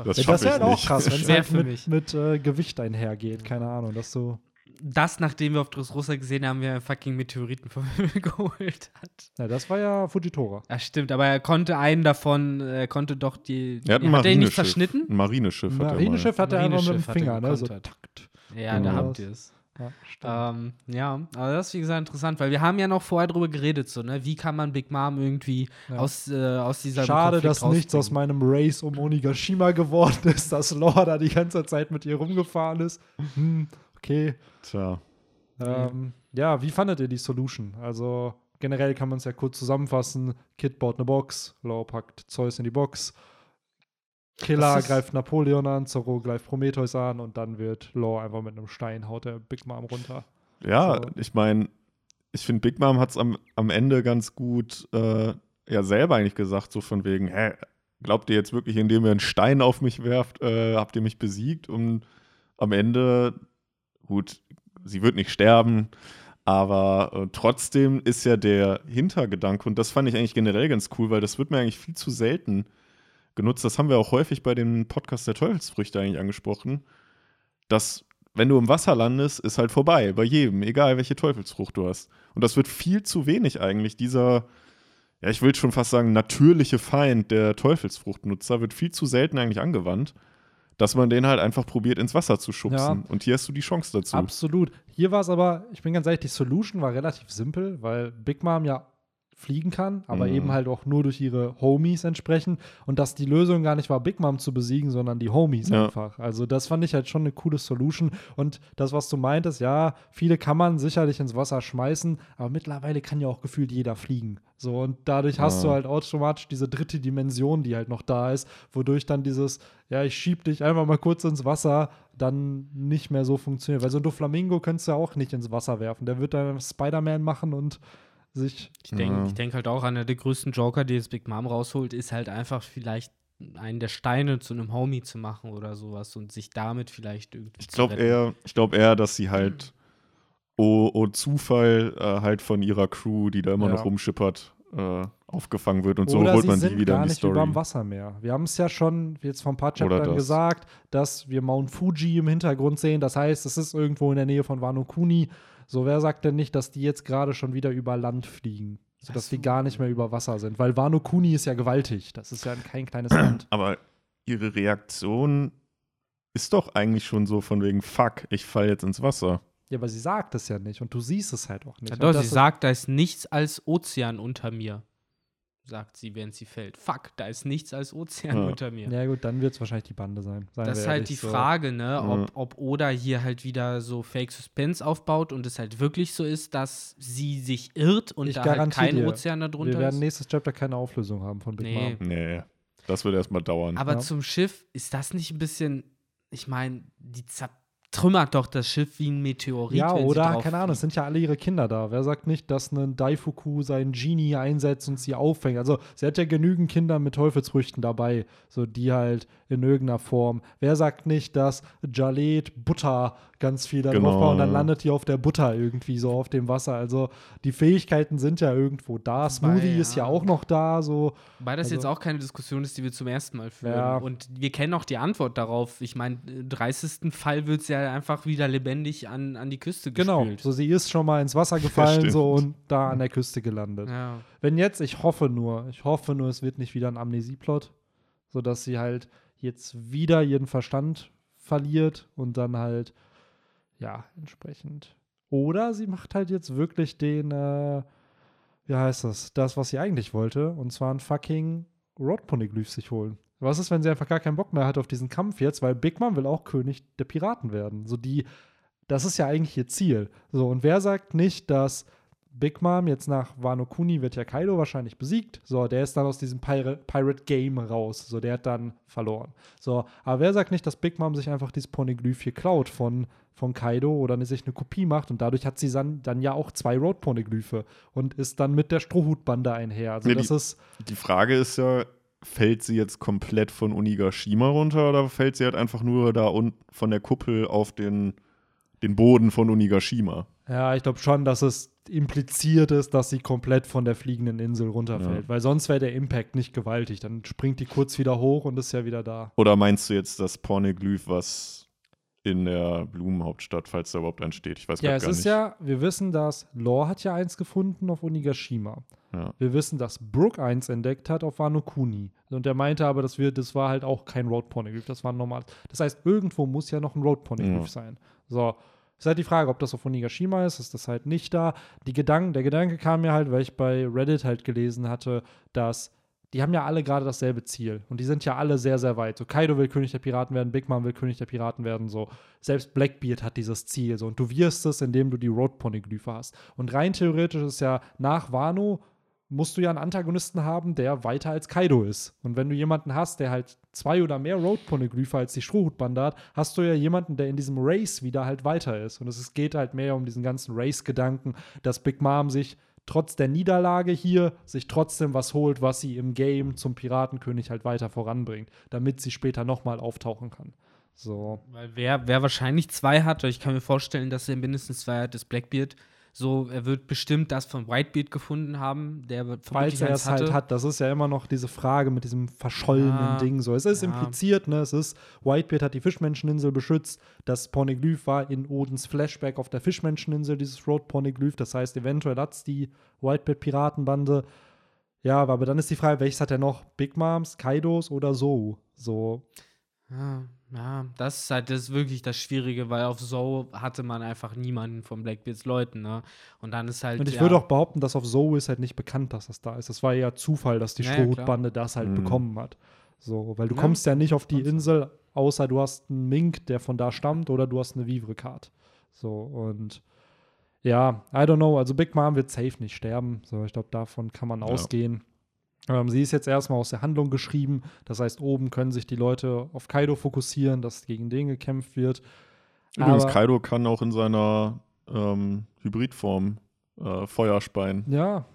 Das Ja, schaffe das ich wäre halt auch nicht. krass, wenn es halt mit, mit äh, Gewicht einhergeht. Keine Ahnung, dass du. Das, nachdem wir auf Dressrosa gesehen haben, wir fucking Meteoriten vom Himmel geholt hat. Ja, das war ja Fujitora. Ja, stimmt, aber er konnte einen davon, er konnte doch die. Er hat ein hat er ihn nicht Marineschiff. zerschnitten? Ein Marineschiff hat er mal. Marineschiff hat er einfach mit dem Marineschiff er Finger, ne? So, takt. Ja, da Ja. habt ihr es. Ja. Ähm, ja, aber das ist wie gesagt interessant, weil wir haben ja noch vorher drüber geredet, so, ne? Wie kann man Big Mom irgendwie Ja. aus, äh, aus dieser Schade, Konflikt dass nichts aus meinem Race um Onigashima geworden ist, dass Lore da die ganze Zeit mit ihr rumgefahren ist. Hm, okay. Tja. Ähm, ja, wie fandet ihr die Solution? Also generell kann man es ja kurz zusammenfassen. Kid baut eine Box, Lore packt Zeus in die Box. Killer greift Napoleon an, Zorro greift Prometheus an und dann wird Lore einfach mit einem Stein haut der Big Mom runter. Ja, So. ich meine, ich finde, Big Mom hat es am, am Ende ganz gut äh, ja selber eigentlich gesagt, so von wegen, hä, glaubt ihr jetzt wirklich, indem ihr einen Stein auf mich werft, äh, habt ihr mich besiegt? Und am Ende, gut, sie wird nicht sterben, aber äh, trotzdem ist ja der Hintergedanke, und das fand ich eigentlich generell ganz cool, weil das wird mir eigentlich viel zu selten genutzt. Das haben wir auch häufig bei dem Podcast der Teufelsfrüchte eigentlich angesprochen, dass wenn du im Wasser landest, ist halt vorbei, bei jedem, egal welche Teufelsfrucht du hast. Und das wird viel zu wenig eigentlich, dieser, ja, ich will schon fast sagen, natürliche Feind der Teufelsfruchtnutzer wird viel zu selten eigentlich angewandt, dass man den halt einfach probiert, ins Wasser zu schubsen. Und hier hast du die Chance dazu. Absolut. Hier war es aber, ich bin ganz ehrlich, die Solution war relativ simpel, weil Big Mom ja fliegen kann, aber Mhm. eben halt auch nur durch ihre Homies entsprechend und dass die Lösung gar nicht war, Big Mom zu besiegen, sondern die Homies Ja. einfach. Also das fand ich halt schon eine coole Solution und das, was du meintest, ja, viele kann man sicherlich ins Wasser schmeißen, aber mittlerweile kann ja auch gefühlt jeder fliegen. So und dadurch hast Ja. du halt automatisch diese dritte Dimension, die halt noch da ist, wodurch dann dieses, ja, ich schieb dich einfach mal kurz ins Wasser, dann nicht mehr so funktioniert. Weil so ein Doflamingo könntest du ja auch nicht ins Wasser werfen. Der wird dann Spider-Man machen und sich. Ich denke Ja. ich denk halt auch, einer der größten Joker, die jetzt Big Mom rausholt, ist halt einfach vielleicht einen der Steine zu einem Homie zu machen oder sowas und sich damit vielleicht irgendwie Ich zu glaube eher, ich glaube eher, dass sie halt oh, oh Zufall äh, halt von ihrer Crew, die da immer Ja. noch rumschippert, äh, aufgefangen wird und so Oder holt sie man die wieder gar in die nicht Story. über dem Wassermeer. Wir haben es ja schon jetzt vor ein paar Chaptern das. gesagt, dass wir Mount Fuji im Hintergrund sehen. Das heißt, es ist irgendwo in der Nähe von Wano Kuni. So, wer sagt denn nicht, dass die jetzt gerade schon wieder über Land fliegen? Sodass so. die gar nicht mehr über Wasser sind. Weil Wano Kuni ist ja gewaltig. Das ist ja kein kleines Land. Aber ihre Reaktion ist doch eigentlich schon so von wegen, fuck, ich fall jetzt ins Wasser. Ja, aber sie sagt es ja nicht und du siehst es halt auch nicht. Ja, doch, sie sagt, da ist nichts als Ozean unter mir. Sagt sie, während sie fällt. Fuck, da ist nichts als Ozean Ja. unter mir. Ja, gut, dann wird es wahrscheinlich die Bande sein. Seien Das wir ist halt ehrlich, die so. Frage, ne, ob, ob Oda hier halt wieder so Fake Suspense aufbaut und es halt wirklich so ist, dass sie sich irrt und Ich da halt kein dir, Ozean Wir darunter werden ist. nächstes Chapter keine Auflösung haben von Big Nee. Mom. Nee, das wird erstmal dauern. Aber Ja. zum Schiff, ist das nicht ein bisschen, ich meine, die zertrümmert doch das Schiff wie ein Meteorit. Ja, oder, keine Ahnung, es sind ja alle ihre Kinder da. Wer sagt nicht, dass ein Daifuku seinen Genie einsetzt und sie auffängt? Also, sie hat ja genügend Kinder mit Teufelsfrüchten dabei, so die halt in irgendeiner Form. Wer sagt nicht, dass Jalet Butter ganz viel da Genau, drauf baut und dann ja. landet die auf der Butter irgendwie so auf dem Wasser? Also, die Fähigkeiten sind ja irgendwo da. Smoothie ist ja ja. auch noch da, so. Wobei das Also- jetzt auch keine Diskussion ist, die wir zum ersten Mal führen. Ja. Und wir kennen auch die Antwort darauf. Ich meine, im 30. Fall wird sie ja einfach wieder lebendig an, an die Küste Genau, gespült. so sie ist schon mal ins Wasser gefallen so und da an der Küste gelandet. Ja. Wenn jetzt, ich hoffe nur, ich hoffe nur, es wird nicht wieder ein Amnesieplot, sodass sie halt jetzt wieder ihren Verstand verliert und dann halt, ja, entsprechend. Oder sie macht halt jetzt wirklich den, äh, wie heißt das, das, was sie eigentlich wollte, und zwar ein fucking Road-Poneglyph sich holen. Was ist, wenn sie einfach gar keinen Bock mehr hat auf diesen Kampf jetzt, weil Big Mom will auch König der Piraten werden. So die, das ist ja eigentlich ihr Ziel. So, und wer sagt nicht, dass Big Mom jetzt nach Wano Kuni wird ja Kaido wahrscheinlich besiegt. So, der ist dann aus diesem Pir Pirate Game raus. So, der hat dann verloren. So, aber wer sagt nicht, dass Big Mom sich einfach dieses Poneglyph hier klaut von, von Kaido oder sich eine Kopie macht und dadurch hat sie dann, dann ja auch zwei Road Poneglyphe und ist dann mit der Strohhutbande einher. Also, Nee, das die- ist Die Frage ist ja, fällt sie jetzt komplett von Onigashima runter oder fällt sie halt einfach nur da unten von der Kuppel auf den, den Boden von Onigashima? Ja, ich glaube schon, dass es impliziert ist, dass sie komplett von der fliegenden Insel runterfällt, Ja. weil sonst wäre der Impact nicht gewaltig. Dann springt die kurz wieder hoch und ist ja wieder da. Oder meinst du jetzt das Pornoglyph, was in der Blumenhauptstadt, falls da überhaupt entsteht? Ich weiß Ja, grad es gar ist nicht. ja, wir wissen, dass Lore hat ja eins gefunden auf Onigashima. Ja. Wir wissen, dass Brooke eins entdeckt hat auf Wano Kuni. Und er meinte aber, dass wir, das war halt auch kein Road Poneglyph, das war ein normal. Das heißt, irgendwo muss ja noch ein Road Poneglyph Ja. sein. So. Ist halt die Frage, ob das auf Onigashima ist, ist das halt nicht da. Die Gedanken, der Gedanke kam mir halt, weil ich bei Reddit halt gelesen hatte, dass die haben ja alle gerade dasselbe Ziel. Und die sind ja alle sehr, sehr weit. So, Kaido will König der Piraten werden, Big Mom will König der Piraten werden. So, selbst Blackbeard hat dieses Ziel. So, und du wirst es, indem du die Road Poneglyphe hast. Und rein theoretisch ist ja nach Wano musst du ja einen Antagonisten haben, der weiter als Kaido ist. Und wenn du jemanden hast, der halt zwei oder mehr Road Poneglyphe als die Strohhutbande hat, hast du ja jemanden, der in diesem Race wieder halt weiter ist. Und es geht halt mehr um diesen ganzen Race-Gedanken, dass Big Mom sich trotz der Niederlage hier sich trotzdem was holt, was sie im Game zum Piratenkönig halt weiter voranbringt, damit sie später nochmal auftauchen kann. So. Weil wer, wer wahrscheinlich zwei hat, ich kann mir vorstellen, dass er mindestens zwei hat, ist Blackbeard. So, er wird bestimmt das von Whitebeard gefunden haben, der wird Falls er es halt hat, das ist ja immer noch diese Frage mit diesem verschollenen Ja, Ding. So, es ist ja. impliziert, ne? Es ist, Whitebeard hat die Fischmenscheninsel beschützt. Das Porneglyph war in Odins Flashback auf der Fischmenscheninsel, dieses Road Porneglyph. Das heißt, eventuell hat es die Whitebeard-Piratenbande. Ja, aber dann ist die Frage, welches hat er noch? Big Moms, Kaidos oder so? So. Ja, ja, das ist halt das ist wirklich das Schwierige, weil auf So hatte man einfach niemanden von Blackbeards Leuten, ne? Und dann ist halt. Und ich ja, würde auch behaupten, dass auf Zoe ist halt nicht bekannt, dass das da ist. Das war ja Zufall, dass die Ja, Strohhutbande das halt Mhm. bekommen hat. So, weil du Ja, kommst ja nicht auf die. Insel, außer du hast einen Mink, der von da stammt, oder du hast eine Vivre-Card. So, und ja, I don't know. Also Big Mom wird safe nicht sterben. So, ich glaube, davon kann man Ja. ausgehen. Ähm, sie ist jetzt erstmal aus der Handlung geschrieben. Das heißt, oben können sich die Leute auf Kaido fokussieren, dass gegen den gekämpft wird. Übrigens, Aber- Kaido kann auch in seiner ähm, Hybridform äh, Feuer speien. Ja,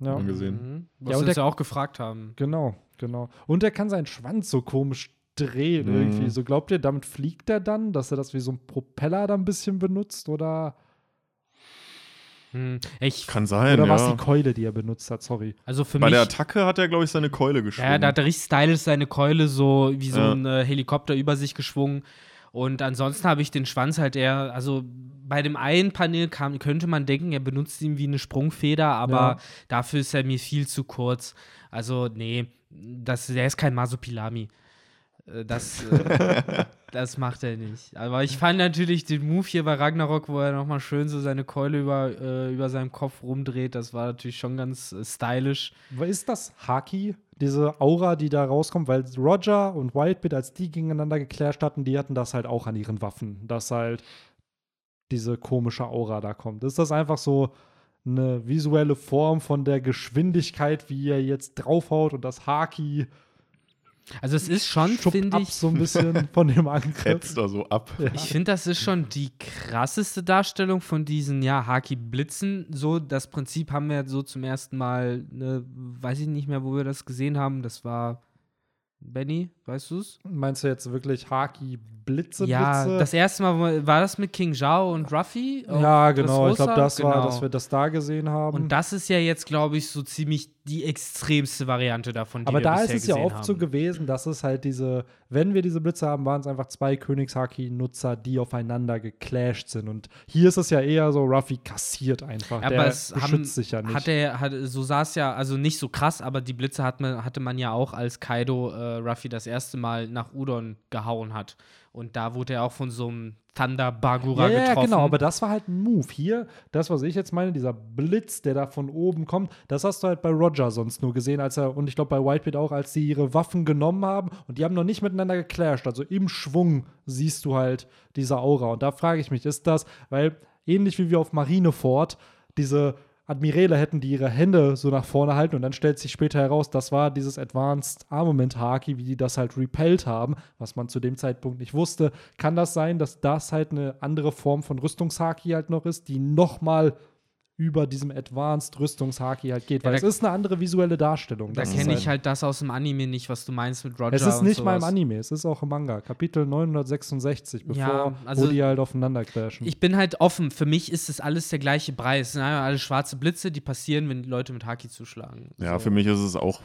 ja. Mal gesehen. Mhm. Ja, Was und wir uns der- ja auch gefragt haben. Genau, genau. Und er kann seinen Schwanz so komisch drehen Mhm. irgendwie. So glaubt ihr, damit fliegt er dann, dass er das wie so ein Propeller dann ein bisschen benutzt oder? Hm, ich, Kann sein, Oder ja. war es die Keule, die er benutzt hat? Sorry. also für Bei mich. der Attacke hat er, glaube ich, seine Keule geschwungen. Ja, da hat er richtig stylisch seine Keule so wie so Ja. ein äh, Helikopter über sich geschwungen. Und ansonsten habe ich den Schwanz halt eher, also bei dem einen Panel kam, könnte man denken, er benutzt ihn wie eine Sprungfeder, aber Ja. dafür ist er mir viel zu kurz. Also, nee, das, der ist kein Masopilami. Äh, Das, äh, das macht er nicht. Aber ich fand natürlich den Move hier bei Ragnarok, wo er nochmal schön so seine Keule über, äh, über seinem Kopf rumdreht, das war natürlich schon ganz äh, stylisch. Ist das Haki, diese Aura, die da rauskommt? Weil Roger und Whitebeard, als die gegeneinander geclasht hatten, die hatten das halt auch an ihren Waffen, dass halt diese komische Aura da kommt. Ist das einfach so eine visuelle Form von der Geschwindigkeit, wie er jetzt draufhaut und das Haki Also es ist schon, finde ich, so ein bisschen von dem Angriff? Da so ab. Ich finde, das ist schon die krasseste Darstellung von diesen, ja, Haki-Blitzen. So, das Prinzip haben wir so zum ersten Mal, ne, weiß ich nicht mehr, wo wir das gesehen haben. Das war Benny, weißt du's? Meinst du jetzt wirklich Haki Blitze, Ja, Blitze? das erste Mal war- war das mit King Zhao und Ruffy. auf ja, genau. Ich glaube, das war, Genau. dass wir das da gesehen haben. Und das ist ja jetzt, glaube ich, so ziemlich die extremste Variante davon, die Aber wir da ist bisher es ja oft haben. so gewesen, dass es halt diese, wenn wir diese Blitze haben, waren es einfach zwei Königshaki-Nutzer, die aufeinander geclasht sind. Und hier ist es ja eher so, Ruffy kassiert einfach. Aber Der es beschützt haben, sich ja nicht. Hat er, hat, so sah es ja, also nicht so krass, aber die Blitze hat man, hatte man ja auch, als Kaido äh, Ruffy das erste Mal nach Udon gehauen hat. Und da wurde er auch von so einem Thunder Bagura ja, ja, getroffen. genau, aber das war halt ein Move. Hier, das, was ich jetzt meine, dieser Blitz, der da von oben kommt, das hast du halt bei Roger sonst nur gesehen, als er, und ich glaube bei Whitebeard auch, als sie ihre Waffen genommen haben und die haben noch nicht miteinander geclasht. Also im Schwung siehst du halt diese Aura. Und da frage ich mich, ist das, weil ähnlich wie wir auf Marineford diese Admiräle hätten, die ihre Hände so nach vorne halten und dann stellt sich später heraus, das war dieses Advanced Armament Haki, wie die das halt repelled haben, was man zu dem Zeitpunkt nicht wusste. Kann das sein, dass das halt eine andere Form von Rüstungshaki halt noch ist, die nochmal über diesem Advanced Rüstungshaki halt geht? Ja, Weil da- es ist eine andere visuelle Darstellung. da kenne ich halt das aus dem Anime nicht, was du meinst mit Roger. Es ist und nicht mal im. Anime, es ist auch im Manga. Kapitel 966, bevor Ja, also- wo die halt aufeinander crashen. Ich bin halt offen. Für mich ist es alles der gleiche Preis. Es sind einfach alles schwarze Blitze, die passieren, wenn die Leute mit Haki zuschlagen. Ja, so. für mich ist es auch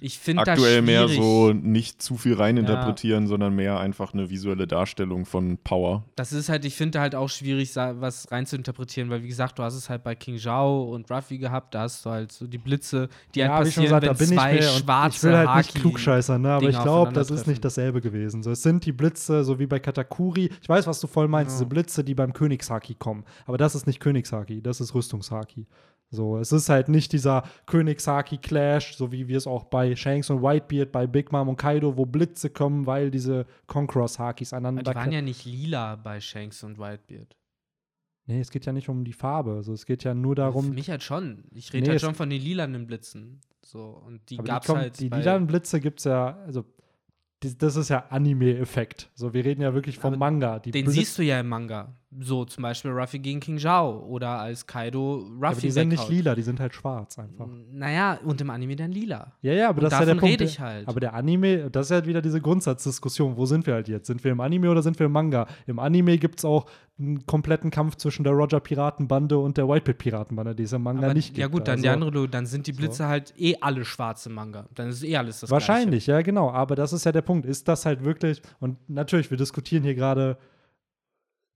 Ich finde das aktuell mehr so nicht zu viel reininterpretieren, sondern mehr einfach eine visuelle Darstellung von Power. Das ist halt, ich finde halt auch schwierig, was rein zu interpretieren, weil wie gesagt, du hast es halt bei King Zhao und Ruffy gehabt, da hast du halt so die Blitze, die halt wie schon passieren, gesagt, da wenn bin ich zwei und schwarze ich will halt nicht Haki klugscheißern, ne? aber ich glaube, das ist nicht dasselbe gewesen. So, es sind die Blitze, so wie bei Katakuri. Ich weiß, was du voll meinst, diese Blitze, die beim Königshaki kommen. Aber das ist nicht Königshaki, das ist Rüstungshaki. So, es ist halt nicht dieser Königshaki-Clash, so wie wir es auch bei Shanks und Whitebeard, bei Big Mom und Kaido, wo Blitze kommen, weil diese Conquerors-Hakis Aber aneinander Die waren ja nicht lila bei Shanks und Whitebeard. Nee, es geht ja nicht um die Farbe. Also, es geht ja nur Für darum, mich halt schon. Ich rede Nee, halt es- schon von den lilanen Blitzen. So, und die Aber die, kommen- halt. die lilanen Blitze gibt es ja, also die, das ist ja Anime-Effekt. So, wir reden ja wirklich vom Aber Manga. Die Den Blitz- siehst du ja im Manga. So, zum Beispiel Ruffy gegen King Zhao oder als Kaido Ruffy aber die sind nicht lila, die sind halt schwarz einfach. Naja, und im Anime dann lila. Ja, ja, aber Und das ist ja der Punkt. ich halt. Aber der Anime, das ist ja wieder diese Grundsatzdiskussion. Wo sind wir halt jetzt? Sind wir im Anime oder sind wir im Manga? Im Anime gibt es auch einen kompletten Kampf zwischen der Roger-Piratenbande und der Whitebeard-Piratenbande, die es im Manga Aber, nicht gibt. ja gut, dann Also- die andere, dann sind die Blitze halt eh alle schwarze Manga. Dann ist eh alles das Wahrscheinlich, ja, genau. Aber das ist ja der Punkt. Ist das halt wirklich, und natürlich, wir diskutieren hier gerade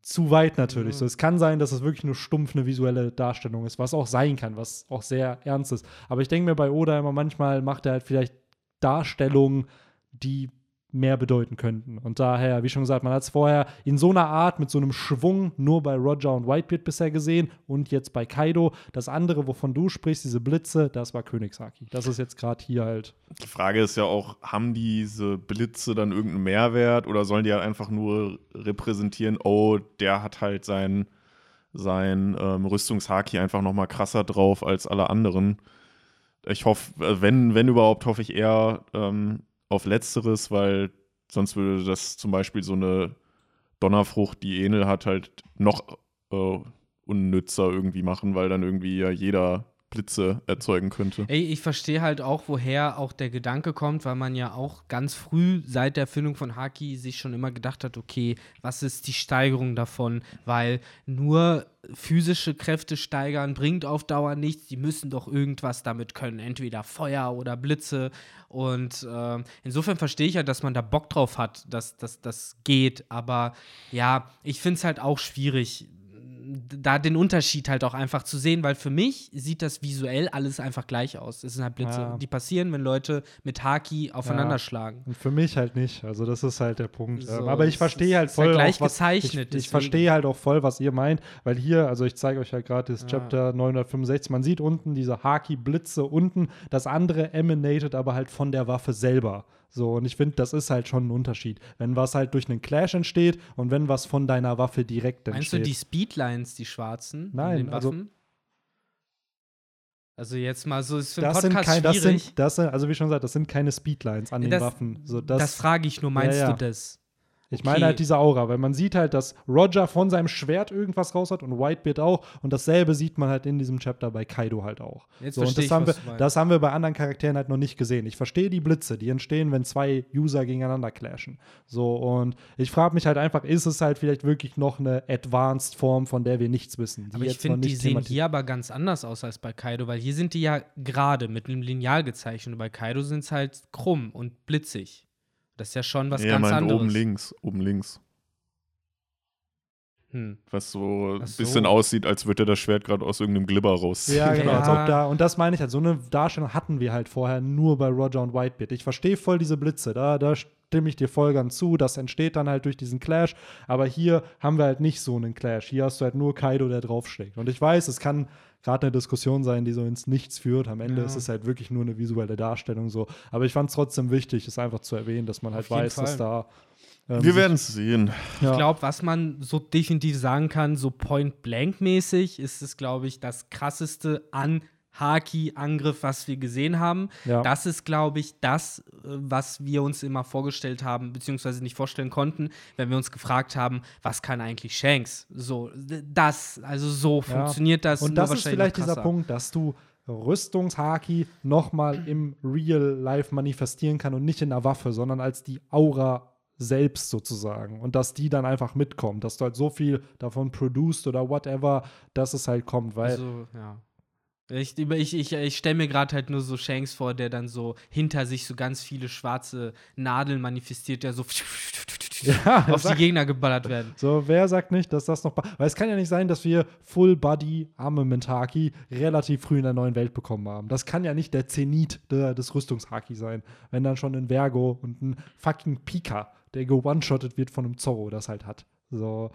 zu weit natürlich. Ja. So, es kann sein, dass es wirklich nur stumpf eine visuelle Darstellung ist, was auch sein kann, was auch sehr ernst ist. Aber ich denke mir bei Oda immer, manchmal macht er halt vielleicht Darstellungen, die mehr bedeuten könnten. Und daher, wie schon gesagt, man hat es vorher in so einer Art mit so einem Schwung nur bei Roger und Whitebeard bisher gesehen und jetzt bei Kaido. Das andere, wovon du sprichst, diese Blitze, das war Königshaki. Das ist jetzt gerade hier halt Die Frage ist ja auch, haben diese Blitze dann irgendeinen Mehrwert oder sollen die halt einfach nur repräsentieren, oh, der hat halt sein, sein ähm, Rüstungshaki einfach noch mal krasser drauf als alle anderen. Ich hoffe, äh, wenn, wenn überhaupt, hoffe ich eher ähm, auf Letzteres, weil sonst würde das zum Beispiel so eine Donnerfrucht, die Enel hat, halt noch äh, unnützer irgendwie machen, weil dann irgendwie ja jeder Blitze erzeugen könnte. Ey, ich verstehe halt auch, woher auch der Gedanke kommt, weil man ja auch ganz früh seit der Erfindung von Haki sich schon immer gedacht hat, okay, was ist die Steigerung davon? Weil nur physische Kräfte steigern bringt auf Dauer nichts. Die müssen doch irgendwas damit können, entweder Feuer oder Blitze. Und äh, insofern verstehe ich ja, dass man da Bock drauf hat, dass das geht. Aber ja, ich finde es halt auch schwierig da den Unterschied halt auch einfach zu sehen, weil für mich sieht das visuell alles einfach gleich aus. Es sind halt Blitze, ja. die passieren, wenn Leute mit Haki aufeinander ja. schlagen. Und für mich halt nicht. Also das ist halt der Punkt. So, aber ich verstehe halt voll, halt gleich auch, was, gezeichnet. Ich, ich verstehe halt auch voll, was ihr meint, weil hier, also ich zeige euch halt gerade das ja. Chapter 965. Man sieht unten diese Haki-Blitze unten. Das andere emanated aber halt von der Waffe selber. So, und ich finde, das ist halt schon ein Unterschied. Wenn was halt durch einen Clash entsteht und wenn was von deiner Waffe direkt entsteht. Meinst du die Speedlines, die schwarzen? Nein, also. Also jetzt mal so ist für das Podcast sind kein, das sind, das sind, also wie schon gesagt, das sind keine Speedlines an den das, Waffen. So, das, das frage ich nur, meinst ja, ja. du das? Ich okay. meine halt diese Aura, weil man sieht halt, dass Roger von seinem Schwert irgendwas raus hat und Whitebeard auch. Und dasselbe sieht man halt in diesem Chapter bei Kaido halt auch. Jetzt so, und das, ich, haben wir, das haben wir bei anderen Charakteren halt noch nicht gesehen. Ich verstehe die Blitze, die entstehen, wenn zwei User gegeneinander clashen. So, und ich frage mich halt einfach, ist es halt vielleicht wirklich noch eine Advanced Form, von der wir nichts wissen? aber ich finde, die sehen hier aber ganz anders aus als bei Kaido, weil hier sind die ja gerade mit einem Lineal gezeichnet und bei Kaido sind es halt krumm und blitzig. Das ist ja schon was ja, ganz meint anderes. oben links, oben links. Hm. Was so ein bisschen aussieht, als würde das Schwert gerade aus irgendeinem Glibber rausziehen. Ja, genau. Ja. Ob da, und das meine ich halt, so eine Darstellung hatten wir halt vorher nur bei Roger und Whitebeard. Ich verstehe voll diese Blitze, da, da stimme ich dir voll ganz zu. Das entsteht dann halt durch diesen Clash. Aber hier haben wir halt nicht so einen Clash. Hier hast du halt nur Kaido, der draufschlägt. Und ich weiß, es kann gerade eine Diskussion sein, die so ins Nichts führt. Am Ende Ja. ist es halt wirklich nur eine visuelle Darstellung so. Aber ich fand es trotzdem wichtig, es einfach zu erwähnen, dass man halt weiß, dass da. ähm, Wir werden es sehen. ja. Ich glaube, was man so definitiv sagen kann, so Point-Blank-mäßig, ist es, glaube ich, das krasseste an Haki-Angriff, was wir gesehen haben. Ja. Das ist, glaube ich, das, äh, was wir uns immer vorgestellt haben, beziehungsweise nicht vorstellen konnten, wenn wir uns gefragt haben, was kann eigentlich Shanks? So, das, also so Ja. funktioniert das. Und das ist vielleicht dieser. Punkt, dass du Rüstungshaki nochmal im Real Life manifestieren kann und nicht in der Waffe, sondern als die Aura selbst sozusagen. Und dass die dann einfach mitkommt, dass du halt so viel davon produced oder whatever, dass es halt kommt, weil Also, ja. Ich, ich, ich, ich stelle mir gerade halt nur so Shanks vor, der dann so hinter sich so ganz viele schwarze Nadeln manifestiert, der so Ja, auf die sag- Gegner geballert werden. So, wer sagt nicht, dass das noch. Weil es kann ja nicht sein, dass wir Full Body Armament Haki relativ früh in der neuen Welt bekommen haben. Das kann ja nicht der Zenit der, des Rüstungshaki sein. Wenn dann schon ein Vergo und ein fucking Pika, der ge-one-shottet wird von einem Zorro, das halt hat. So,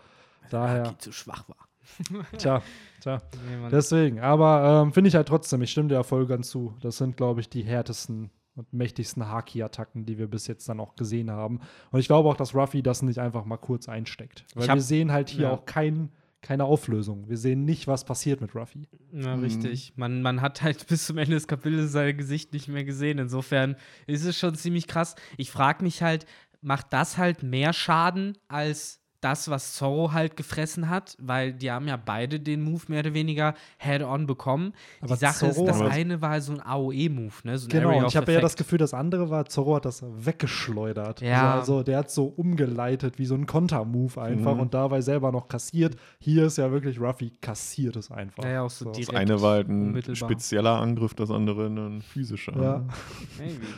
daher. Haki zu schwach war. Tja, tja. Nee. Deswegen. Aber ähm, finde ich halt trotzdem, ich stimme dir ja voll ganz zu. Das sind, glaube ich, die härtesten und mächtigsten Haki-Attacken, die wir bis jetzt dann auch gesehen haben. Und ich glaube auch, dass Ruffy das nicht einfach mal kurz einsteckt. Weil hab- wir sehen halt hier ja. auch kein, keine Auflösung. Wir sehen nicht, was passiert mit Ruffy. Ja, Mhm. richtig. Man, man hat halt bis zum Ende des Kapitels sein Gesicht nicht mehr gesehen. Insofern ist es schon ziemlich krass. Ich frage mich halt, macht das halt mehr Schaden als das, was Zorro halt gefressen hat? Weil die haben ja beide den Move mehr oder weniger head-on bekommen. Aber die Sache Zorro ist, das eine war so ein AOE-Move, ne? So ein Genau, ich habe ja das Gefühl, das andere war, Zorro hat das weggeschleudert. Ja. Also, also der hat so umgeleitet wie so ein Konter-Move einfach Mhm. und dabei selber noch kassiert. Hier ist ja wirklich Ruffy kassiert es einfach. Ja, ja, auch so Das direkt. eine war halt ein spezieller Angriff, das andere ein physischer. Ja.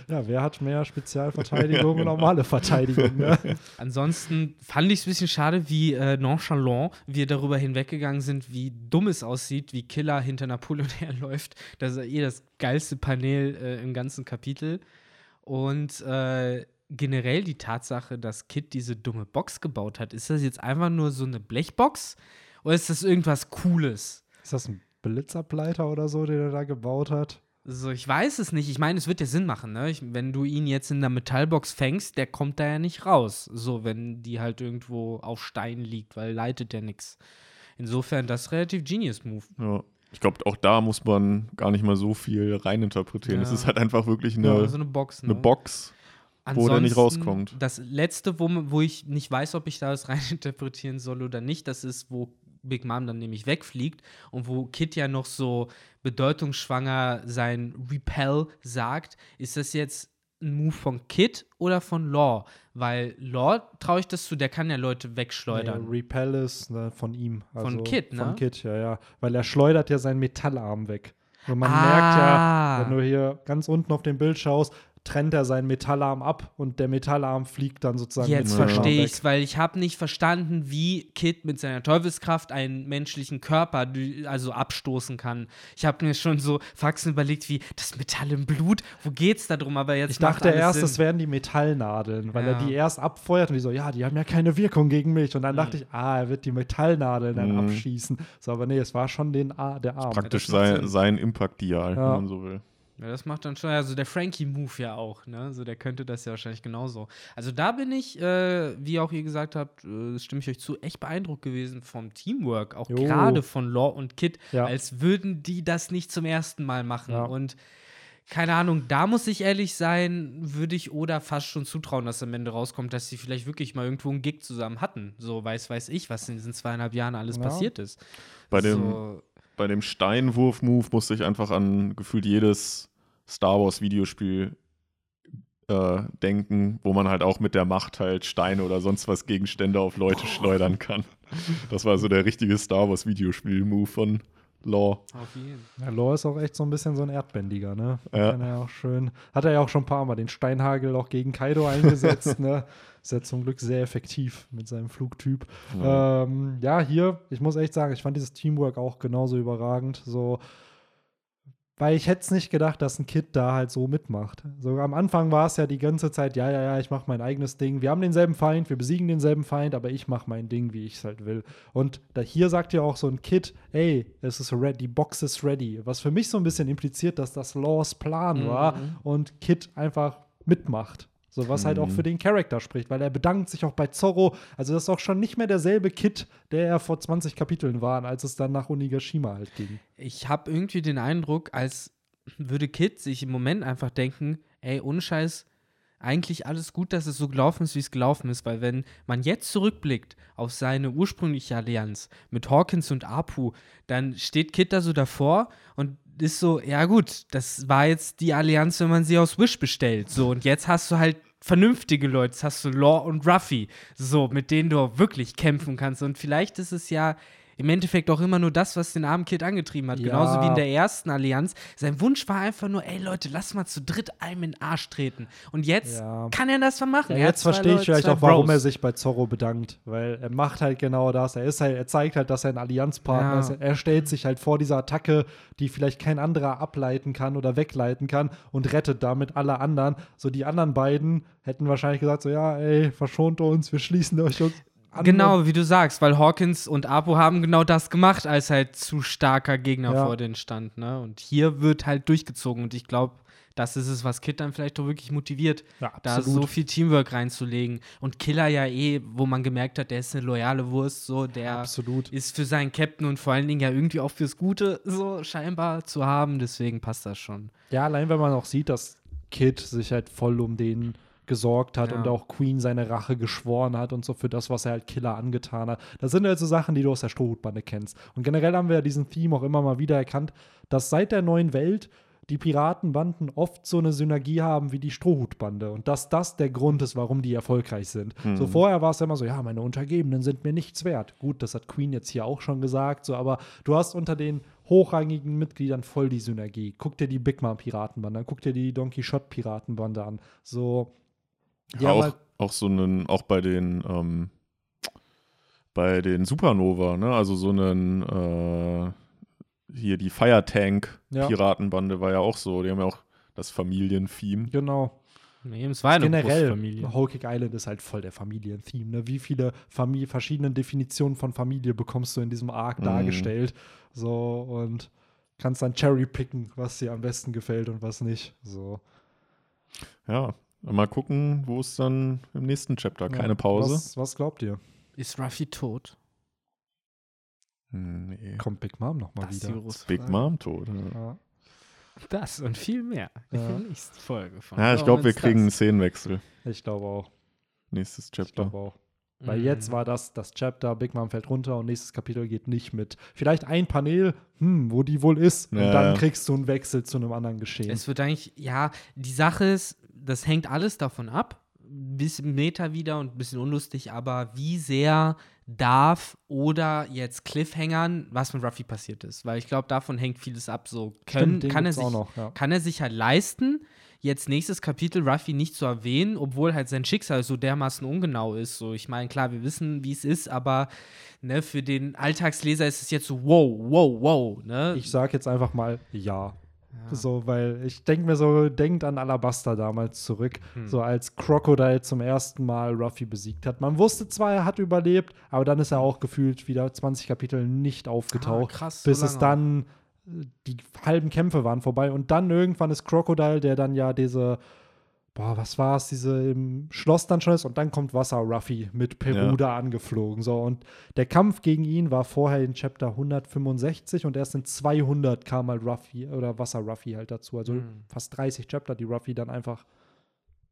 Ja, wer hat mehr Spezialverteidigung und normale Verteidigung? Ne? Ansonsten fand ich es ein bisschen schade, wie äh, nonchalant wir darüber hinweggegangen sind, wie dumm es aussieht, wie Killer hinter Napoleon herläuft. Das ist eh das geilste Panel äh, im ganzen Kapitel. Und äh, generell die Tatsache, dass Kid diese dumme Box gebaut hat, ist das jetzt einfach nur so eine Blechbox oder ist das irgendwas Cooles? Ist das ein Blitzableiter oder so, den er da gebaut hat? So, ich weiß es nicht. Ich meine, es wird ja Sinn machen, ne? Ich, wenn du ihn jetzt in der Metallbox fängst, der kommt da ja nicht raus. So, wenn die halt irgendwo auf Stein liegt, weil leitet der nix. Insofern, das ist relativ Genius Move. Ja. Ich glaube, auch da muss man gar nicht mal so viel reininterpretieren. Es Ja. ist halt einfach wirklich eine, Ja, so eine Box, ne? eine Box. wo der nicht rauskommt. Das letzte, wo, wo ich nicht weiß, ob ich da das reininterpretieren soll oder nicht, das ist, wo Big Mom dann nämlich wegfliegt und wo Kid ja noch so bedeutungsschwanger sein Repel sagt, ist das jetzt ein Move von Kid oder von Law? Weil Law traue ich das zu, der kann ja Leute wegschleudern. Nee, Repel ist ne, von ihm. Also Von Kid, ne? Von Kid, ja, ja. Weil er schleudert ja seinen Metallarm weg. Und man Ah. merkt ja, wenn du hier ganz unten auf dem Bild schaust, trennt er seinen Metallarm ab und der Metallarm fliegt dann sozusagen Jetzt mit dem Arm verstehe ich's, weil ich habe nicht verstanden, wie Kid mit seiner Teufelskraft einen menschlichen Körper also abstoßen kann. Ich habe mir schon so Faxen überlegt, wie das Metall im Blut, wo geht's da drum? Aber jetzt Ich dachte erst, Sinn. es wären die Metallnadeln, weil Ja. er die erst abfeuert und die so, ja, die haben ja keine Wirkung gegen mich. Und dann dachte ich, ah, er wird die Metallnadeln dann Mhm. abschießen. So, aber nee, es war schon den der Arm. Praktisch das sein, sein Impact-Dial, Ja. wenn man so will. Ja, das macht dann schon, also der Frankie-Move ja auch, ne? So, der könnte das ja wahrscheinlich genauso. Also da bin ich, äh, wie auch ihr gesagt habt, äh, stimme ich euch zu, echt beeindruckt gewesen vom Teamwork, auch gerade von Law und Kid, Ja. als würden die das nicht zum ersten Mal machen. Ja. Und keine Ahnung, da muss ich ehrlich sein, würde ich Oda fast schon zutrauen, dass am Ende rauskommt, dass sie vielleicht wirklich mal irgendwo einen Gig zusammen hatten. So weiß, weiß ich, was in diesen zweieinhalb Jahren alles Ja. passiert ist. Bei dem, so, bei dem Steinwurf-Move musste ich einfach an gefühlt jedes Star Wars-Videospiel äh, denken, wo man halt auch mit der Macht halt Steine oder sonst was Gegenstände auf Leute schleudern kann. Das war so der richtige Star Wars-Videospiel-Move von Law. auf jeden Ja, Law ist auch echt so ein bisschen so ein Erdbändiger, ne? Ja. Kann er auch schön. Hat er ja auch schon ein paar Mal den Steinhagel auch gegen Kaido eingesetzt, ne? Ist ja zum Glück sehr effektiv mit seinem Flugtyp. Ja. Ähm, ja, hier, ich muss echt sagen, ich fand dieses Teamwork auch genauso überragend. So, weil ich hätte es nicht gedacht, dass ein Kid da halt so mitmacht. So am Anfang war es ja die ganze Zeit, ja, ja, ja, ich mache mein eigenes Ding. Wir haben denselben Feind, wir besiegen denselben Feind, aber ich mache mein Ding, wie ich es halt will. Und da hier sagt ja auch so ein Kid, ey, es ist ready, die Box ist ready. Was für mich so ein bisschen impliziert, dass das Laws Plan war und Kid einfach mitmacht. So, was halt auch Mhm. für den Charakter spricht, weil er bedankt sich auch bei Zorro. Also, das ist auch schon nicht mehr derselbe Kid, der er vor 20 Kapiteln war, als es dann nach Onigashima halt ging. ich habe irgendwie den Eindruck, als würde Kid sich im Moment einfach denken, ey, ohne Scheiß, eigentlich alles gut, dass es so gelaufen ist, wie es gelaufen ist, weil wenn man jetzt zurückblickt auf seine ursprüngliche Allianz mit Hawkins und Apu, dann steht Kid da so davor und ist so, ja gut, das war jetzt die Allianz, wenn man sie aus Wish bestellt. So, und jetzt hast du halt vernünftige Leute, jetzt hast du Law und Ruffy, so, mit denen du wirklich kämpfen kannst. Und vielleicht ist es ja im Endeffekt auch immer nur das, was den armen Kid angetrieben hat. Ja. Genauso wie in der ersten Allianz. Sein Wunsch war einfach nur, ey Leute, lass mal zu dritt einem in den Arsch treten. Und jetzt Ja. kann er das mal machen. Ja, jetzt verstehe ich vielleicht auch, warum Bros. er sich bei Zorro bedankt, weil er macht halt genau das. Er ist halt, er zeigt halt, dass er ein Allianzpartner ist. Er stellt sich halt vor dieser Attacke, die vielleicht kein anderer ableiten kann oder wegleiten kann und rettet damit alle anderen. So die anderen beiden hätten wahrscheinlich gesagt so, ja, ey, verschont uns, wir schließen euch uns an. Genau, wie du sagst, weil Hawkins und Apo haben genau das gemacht, als halt zu starker Gegner Ja. vor denen stand. Ne? Und hier wird halt durchgezogen. Und ich glaube, das ist es, was Kid dann vielleicht auch wirklich motiviert, Ja, da so viel Teamwork reinzulegen. Und Killer ja eh, wo man gemerkt hat, der ist eine loyale Wurst, so, der Absolut. ist für seinen Captain und vor allen Dingen ja irgendwie auch fürs Gute so scheinbar zu haben. Deswegen passt das schon. Ja, allein wenn man auch sieht, dass Kid sich halt voll um den gesorgt hat Ja. und auch Queen seine Rache geschworen hat und so für das, was er halt Killer angetan hat. Das sind halt so Sachen, die du aus der Strohhutbande kennst. Und generell haben wir ja diesen Theme auch immer mal wieder erkannt, dass seit der neuen Welt die Piratenbanden oft so eine Synergie haben wie die Strohhutbande und dass das der Grund ist, warum die erfolgreich sind. So vorher war es immer so, ja, meine Untergebenen sind mir nichts wert. Gut, das hat Queen jetzt hier auch schon gesagt, so, aber du hast unter den hochrangigen Mitgliedern voll die Synergie. Guck dir die Big Mom Piratenbande an, guck dir die Don Quixote Piratenbande an. So, haben auch, auch so einen, auch bei den, ähm, bei den Supernova, ne? Also so einen, äh, hier die Fire Tank Ja. Piratenbande war ja auch so. Die haben ja auch das Familientheme. genau. Nee, es war eine große Generell, Cake Island ist halt voll der Familientheme. Ne? Wie viele Famili verschiedene Definitionen von Familie bekommst du in diesem Arc Mhm. dargestellt? So, und kannst dann cherry picken, was dir am besten gefällt und was nicht. So. Ja, mal gucken, wo es dann im nächsten Chapter. Keine Ja. Pause. Was, was glaubt ihr? Ist Ruffy tot? Nee. Kommt Big Mom nochmal ist wieder? große Big Frage. Mom tot. Ja. Das und viel mehr in Ja. der nächsten Folge von ja ich glaube, wir ist kriegen einen das? Szenenwechsel. Ich glaube auch. Nächstes Ich Chapter. glaube auch. Weil Mhm. jetzt war das das Chapter, Big Mom fällt runter und nächstes Kapitel geht nicht mit. Vielleicht ein Panel, hm, wo die wohl ist. Und Ja, dann ja. kriegst du einen Wechsel zu einem anderen Geschehen. Es wird eigentlich, ja, die Sache ist, das hängt alles davon ab. Ein bisschen Meta wieder und ein bisschen unlustig, aber wie sehr darf oder jetzt Cliffhangern, was mit Ruffy passiert ist. Weil ich glaube, davon hängt vieles ab. So können, Stimmt, kann, er sich, auch noch, ja. kann er sich halt leisten, jetzt nächstes Kapitel Ruffy nicht zu erwähnen, obwohl halt sein Schicksal so dermaßen ungenau ist. So, ich meine, klar, wir wissen, wie es ist, aber ne, für den Alltagsleser ist es jetzt so, wow, wow, wow. Ne? Ich sag jetzt einfach mal ja. So, weil ich denke mir so, denkt an Alabaster damals zurück, Hm. so als Crocodile zum ersten Mal Ruffy besiegt hat. Man wusste zwar, er hat überlebt, aber dann ist er auch gefühlt wieder 20 Kapitel nicht aufgetaucht, Ah, krass, so bis es lange. dann äh, die halben Kämpfe waren vorbei und dann irgendwann ist Crocodile, der dann ja diese Boah, was war es, diese im Schloss dann schon ist und dann kommt Wasser Ruffy mit Peru Ja. angeflogen. So, und der Kampf gegen ihn war vorher in Chapter 165 und erst in 200 kam halt Ruffy oder Wasser Ruffy halt dazu. Also Mhm. fast 30 Chapter, die Ruffy dann einfach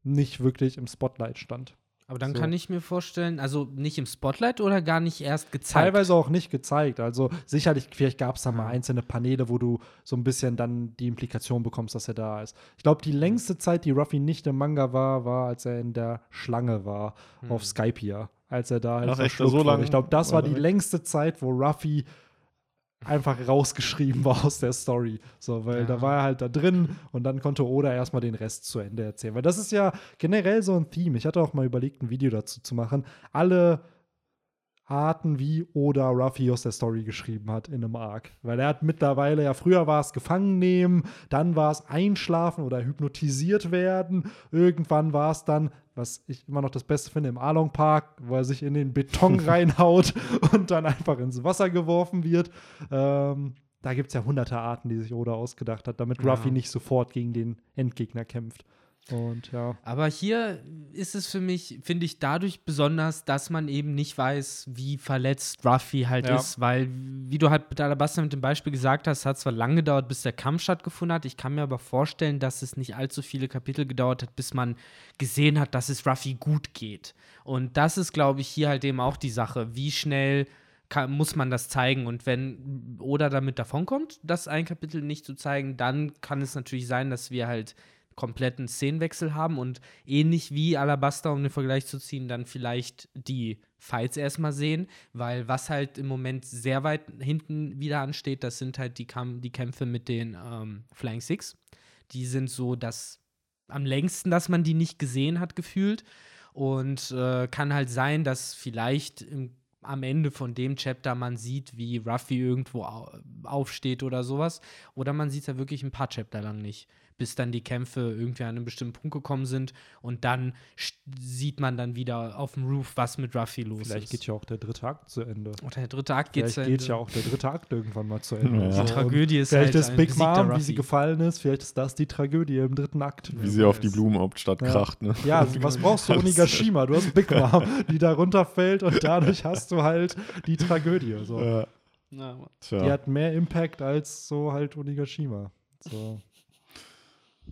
nicht wirklich im Spotlight stand. Aber dann So. kann ich mir vorstellen, also nicht im Spotlight oder gar nicht erst gezeigt. Teilweise auch nicht gezeigt. Also sicherlich, vielleicht gab es da mal einzelne Paneele, wo du so ein bisschen dann die Implikation bekommst, dass er da ist. Ich glaube, die längste Zeit, die Ruffy nicht im Manga war, war, als er in der Schlange war, auf Skypia. Als er da Ach, echt? verschluckt So wurde. lang Ich glaube, das war die längste Zeit, wo Ruffy einfach rausgeschrieben war aus der Story. So, weil Ja. da war er halt da drin und dann konnte Oda erstmal den Rest zu Ende erzählen. Weil das ist ja generell so ein Theme. Ich hatte auch mal überlegt, ein Video dazu zu machen. Alle Arten, wie Oda Ruffy aus der Story geschrieben hat in einem Arc. Weil er hat mittlerweile, ja, früher war es gefangen nehmen, dann war es einschlafen oder hypnotisiert werden. Irgendwann war es dann, was ich immer noch das Beste finde, im Along Park, wo er sich in den Beton reinhaut und dann einfach ins Wasser geworfen wird. Ähm, da gibt es ja hunderte Arten, die sich Oda ausgedacht hat, damit Ja. Ruffy nicht sofort gegen den Endgegner kämpft. Und ja. Aber hier ist es für mich, finde ich, dadurch besonders, dass man eben nicht weiß, wie verletzt Ruffy halt Ja. ist, weil, wie du halt mit Alabasta mit dem Beispiel gesagt hast, hat zwar lange gedauert, bis der Kampf stattgefunden hat. Ich kann mir aber vorstellen, dass es nicht allzu viele Kapitel gedauert hat, bis man gesehen hat, dass es Ruffy gut geht. Und das ist, glaube ich, hier halt eben auch die Sache. Wie schnell kann, muss man das zeigen? Und wenn Oda damit davonkommt, das ein Kapitel nicht zu zeigen, dann kann es natürlich sein, dass wir halt kompletten Szenenwechsel haben und ähnlich wie Alabaster, um den Vergleich zu ziehen, dann vielleicht die Fights erstmal sehen, weil was halt im Moment sehr weit hinten wieder ansteht, das sind halt die, Kam die Kämpfe mit den ähm, Flying Six. Die sind so das am längsten, dass man die nicht gesehen hat, gefühlt. Und äh, kann halt sein, dass vielleicht im, am Ende von dem Chapter man sieht, wie Ruffy irgendwo au aufsteht oder sowas. Oder man sieht es ja wirklich ein paar Chapter lang nicht, bis dann die Kämpfe irgendwie an einen bestimmten Punkt gekommen sind. Und dann sieht man dann wieder auf dem Roof, was mit Ruffy los Vielleicht ist. geht ja auch der dritte Akt zu Ende. Oder der dritte Akt geht Vielleicht zu geht Ende. ja auch der dritte Akt irgendwann mal zu Ende. Ja. Die Tragödie ist Vielleicht halt ist Big Mom, wie sie gefallen ist, vielleicht ist das die Tragödie im dritten Akt. Wie sie auf die Blumenhauptstadt Ja. kracht, ne? Ja, was brauchst du Onigashima? Du hast Big Mom, die da runterfällt und dadurch hast du halt die Tragödie. So. Ja. Die hat mehr Impact als so halt Onigashima. So.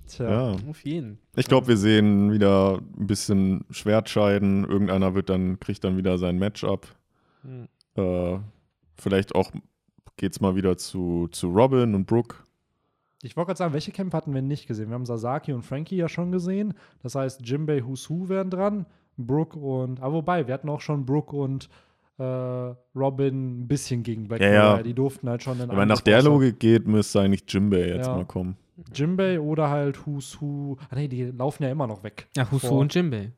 Tja. Ja. auf jeden. Ich glaube, wir sehen wieder ein bisschen Schwertscheiden. Irgendeiner wird dann, kriegt dann wieder sein Matchup. Hm. Äh, vielleicht auch geht's mal wieder zu, zu Robin und Brooke. Ich wollte gerade sagen, welche Kämpfe hatten wir nicht gesehen? Wir haben Sasaki und Frankie ja schon gesehen. Das heißt, Jimbei Husu wären dran. Brooke und, aber wobei, wir hatten auch schon Brooke und äh, Robin ein bisschen gegen Black Ja, ja. Die durften halt schon in Wenn man nach der. Logik geht, müsste eigentlich Jimbei jetzt Ja. mal kommen. Jimbei oder halt Husu. Ah, nee, die laufen ja immer noch weg. Ja, Husu Vor- und Jimbei.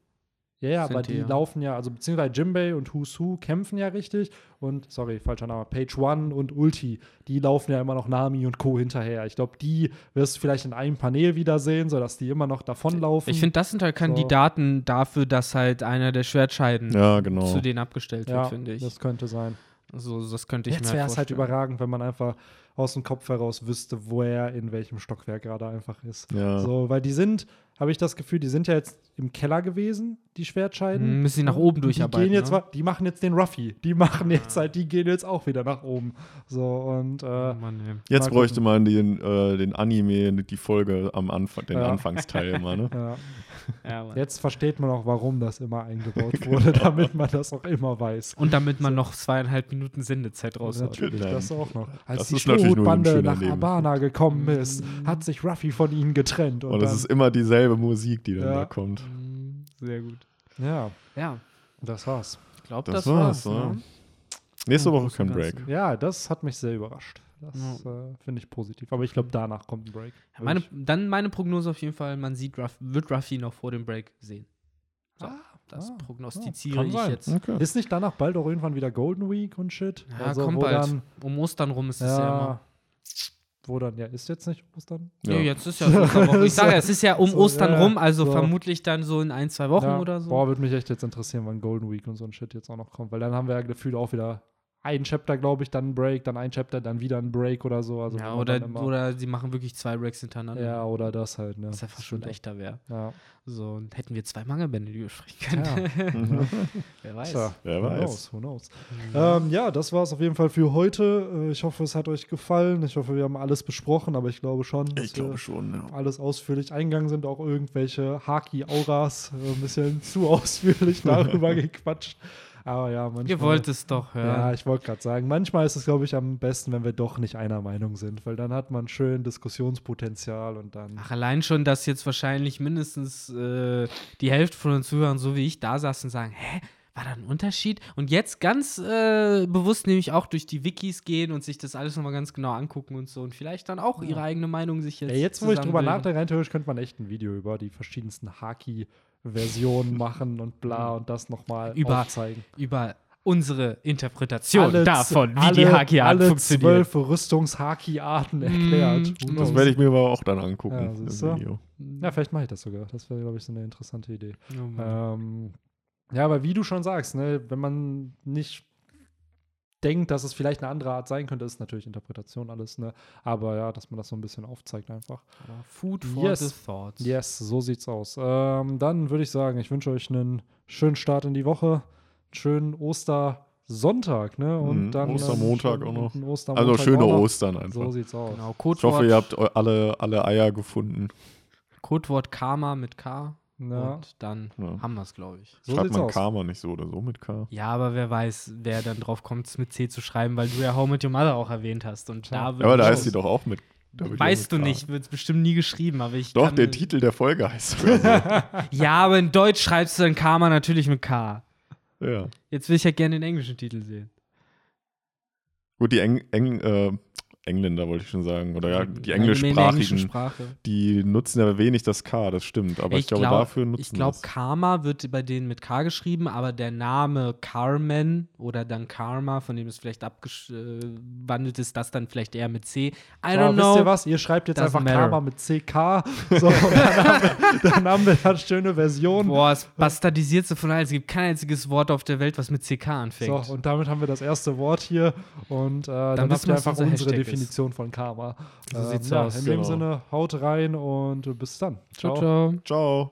Ja, ja, aber die, die ja. laufen ja, also beziehungsweise Jimbei und Husu kämpfen ja richtig und, sorry, falscher Name, Page One und Ulti, die laufen ja immer noch Nami und Co. hinterher. Ich glaube, die wirst du vielleicht in einem Panel wiedersehen, sodadass die immer noch davonlaufen. Ich finde, das sind halt So. Kandidaten dafür, dass halt einer der Schwertscheiden Ja, genau. zu denen abgestellt ja, wird, finde ich. das könnte sein. Also, das könnte ich Jetzt mir wäre es halt vorstellen. überragend, wenn man einfach aus dem Kopf heraus wüsste, wo er in welchem Stockwerk gerade einfach ist. Ja. So, weil die sind, habe ich das Gefühl, die sind ja jetzt im Keller gewesen, die Schwertscheiden. Hm, müssen sie nach oben die durcharbeiten, Gehen jetzt, ne? Die machen jetzt den Ruffy. Die machen jetzt halt, die gehen jetzt auch wieder nach oben. So, und äh, Oh Mann. Jetzt Mal bräuchte man den, äh, den Anime, die Folge am Anfang, den Ja. Anfangsteil immer, ne? ja. Ja, jetzt versteht man auch, warum das immer eingebaut wurde, damit man das auch immer weiß. Und damit man noch zweieinhalb Minuten Sendezeit raushaut. Natürlich, Nein. das auch noch. Als Das die ist natürlich nur ein Strohhutbande nach Nebeneffekt. Abana gekommen ist, hat sich Ruffy von ihnen getrennt. Und, Und es dann, ist immer dieselbe Musik, die dann Ja. da kommt. Mm, Sehr gut. ja, Ja, das war's. ich glaube, Das das, war's, war's. ja. ne? Nächste Woche kein Break. Ganzen. Ja, das hat mich sehr überrascht. Das äh, finde ich positiv. Aber ich glaube, danach kommt ein Break. Ja, meine, dann meine Prognose auf jeden Fall, man sieht Ruff, wird Ruffy noch vor dem Break sehen. So, Ah, das ah, prognostiziere kann ich sein. jetzt. Okay. Ist nicht danach bald auch irgendwann wieder Golden Week und shit? Ja, Also, kommt bald. Dann, um Ostern rum ist es ja, immer. Wo dann, ja, ist jetzt nicht Ostern? Ja. Nee, jetzt ist ja Osterwoche. Ich sage, ja, es ist ja um So, Ostern ja, rum, also so. vermutlich dann so in ein, zwei Wochen ja. oder so. Boah, würde mich echt jetzt interessieren, wann Golden Week und so ein Shit jetzt auch noch kommt. Weil dann haben wir ja gefühlt auch wieder ein Chapter, glaube ich, dann ein Break, dann ein Chapter, dann wieder ein Break oder so. Also ja, oder, immer- oder sie machen wirklich zwei Breaks hintereinander. ja, oder das halt, ne? Was ja fast schon leichter wäre. Ja. So, und hätten wir zwei Manga-Bände, die wir sprechen Ja. können. Wer weiß. Tja, Wer who weiß. knows, who knows. Ähm, ja, das war es auf jeden Fall für heute. Äh, Ich hoffe, es hat euch gefallen. Ich hoffe, wir haben alles besprochen, aber ich glaube schon, dass Ich glaube wir schon, ja. alles ausführlich eingegangen sind. Auch irgendwelche Haki-Auras äh, ein bisschen zu ausführlich darüber gequatscht. Aber ja, manchmal. Ihr wollt es doch hören. Ja, ich wollte gerade sagen, manchmal ist es, glaube ich, am besten, wenn wir doch nicht einer Meinung sind, weil dann hat man schön Diskussionspotenzial und dann. Ach, allein schon, dass jetzt wahrscheinlich mindestens äh, die Hälfte von den Zuhörern, so wie ich, da saßen und sagen, hä, war da ein Unterschied? Und jetzt ganz äh, bewusst nämlich auch durch die Wikis gehen und sich das alles nochmal ganz genau angucken und so und vielleicht dann auch ihre eigene Meinung sich jetzt Ja, jetzt, wo ich drüber nachdenke, rein theoretisch könnte man echt ein Video über die verschiedensten Haki-Versionen machen und bla und das nochmal Über- aufzeigen. über unsere Interpretation Alle davon, wie alle, die Haki-Art alle funktioniert. zwölf Rüstungs-Haki-Arten erklärt. Mm, Das werde ich mir aber auch dann angucken. Ja. Ja, vielleicht mache ich das sogar. Das wäre, glaube ich, so eine interessante Idee. Oh. Ähm, ja, aber wie du schon sagst, ne, wenn man nicht denkt, dass es vielleicht eine andere Art sein könnte, ist natürlich Interpretation alles, ne? Aber ja, dass man das so ein bisschen aufzeigt einfach. Aber Food for Yes. the thoughts. Yes, so sieht's aus. Ähm, dann würde ich sagen, ich wünsche euch einen schönen Start in die Woche, einen schönen Ostersonntag, ne? Und Mhm, dann Ostermontag ähm, auch noch. Ostermontag Also schöne. Ostern einfach. So sieht's aus. Genau, ich hoffe, ihr habt alle, alle Eier gefunden. Codewort Karma mit K. Ja. Und dann Ja. haben wir es, glaube ich. So Schreibt man aus. Karma nicht so oder so mit K. Ja, aber wer weiß, wer dann drauf kommt, es mit C zu schreiben, weil du ja How Met Your Mother auch erwähnt hast. Und da Ja, aber da heißt sie doch auch mit. Weißt du nicht, wird es bestimmt nie geschrieben, aber ich Doch, kann der Titel der Folge heißt sogar Ja, aber in Deutsch schreibst du dann Karma natürlich mit K. so. ja. Jetzt will ich ja gerne den englischen Titel sehen. Gut, die Eng, Eng, äh, Engländer wollte ich schon sagen. Oder ja, die englischen englischsprachigen, Sprache. die nutzen ja wenig das K, das stimmt. Aber ich, glaube, glaub- dafür nutzen Ich glaube. Karma wird bei denen mit K geschrieben, aber der Name Carmen oder dann Karma, von dem es vielleicht abgewandelt ist, das dann vielleicht eher mit C. I So, don't wisst know. ihr was? Ihr schreibt jetzt Doesn't einfach matter. Karma mit CK. So, dann, haben wir, dann haben wir da schöne Version. Boah, das bastardisiertste von allen. Es gibt kein einziges Wort auf der Welt, was mit CK anfängt. So, und damit haben wir das erste Wort hier. Und äh, dann, habt wissen ihr einfach unser unsere Hashtag ist. Definition von Karma. So Ähm, sieht's ja, aus. In dem Genau. Sinne, haut rein und bis dann. ciao, ciao. Ciao.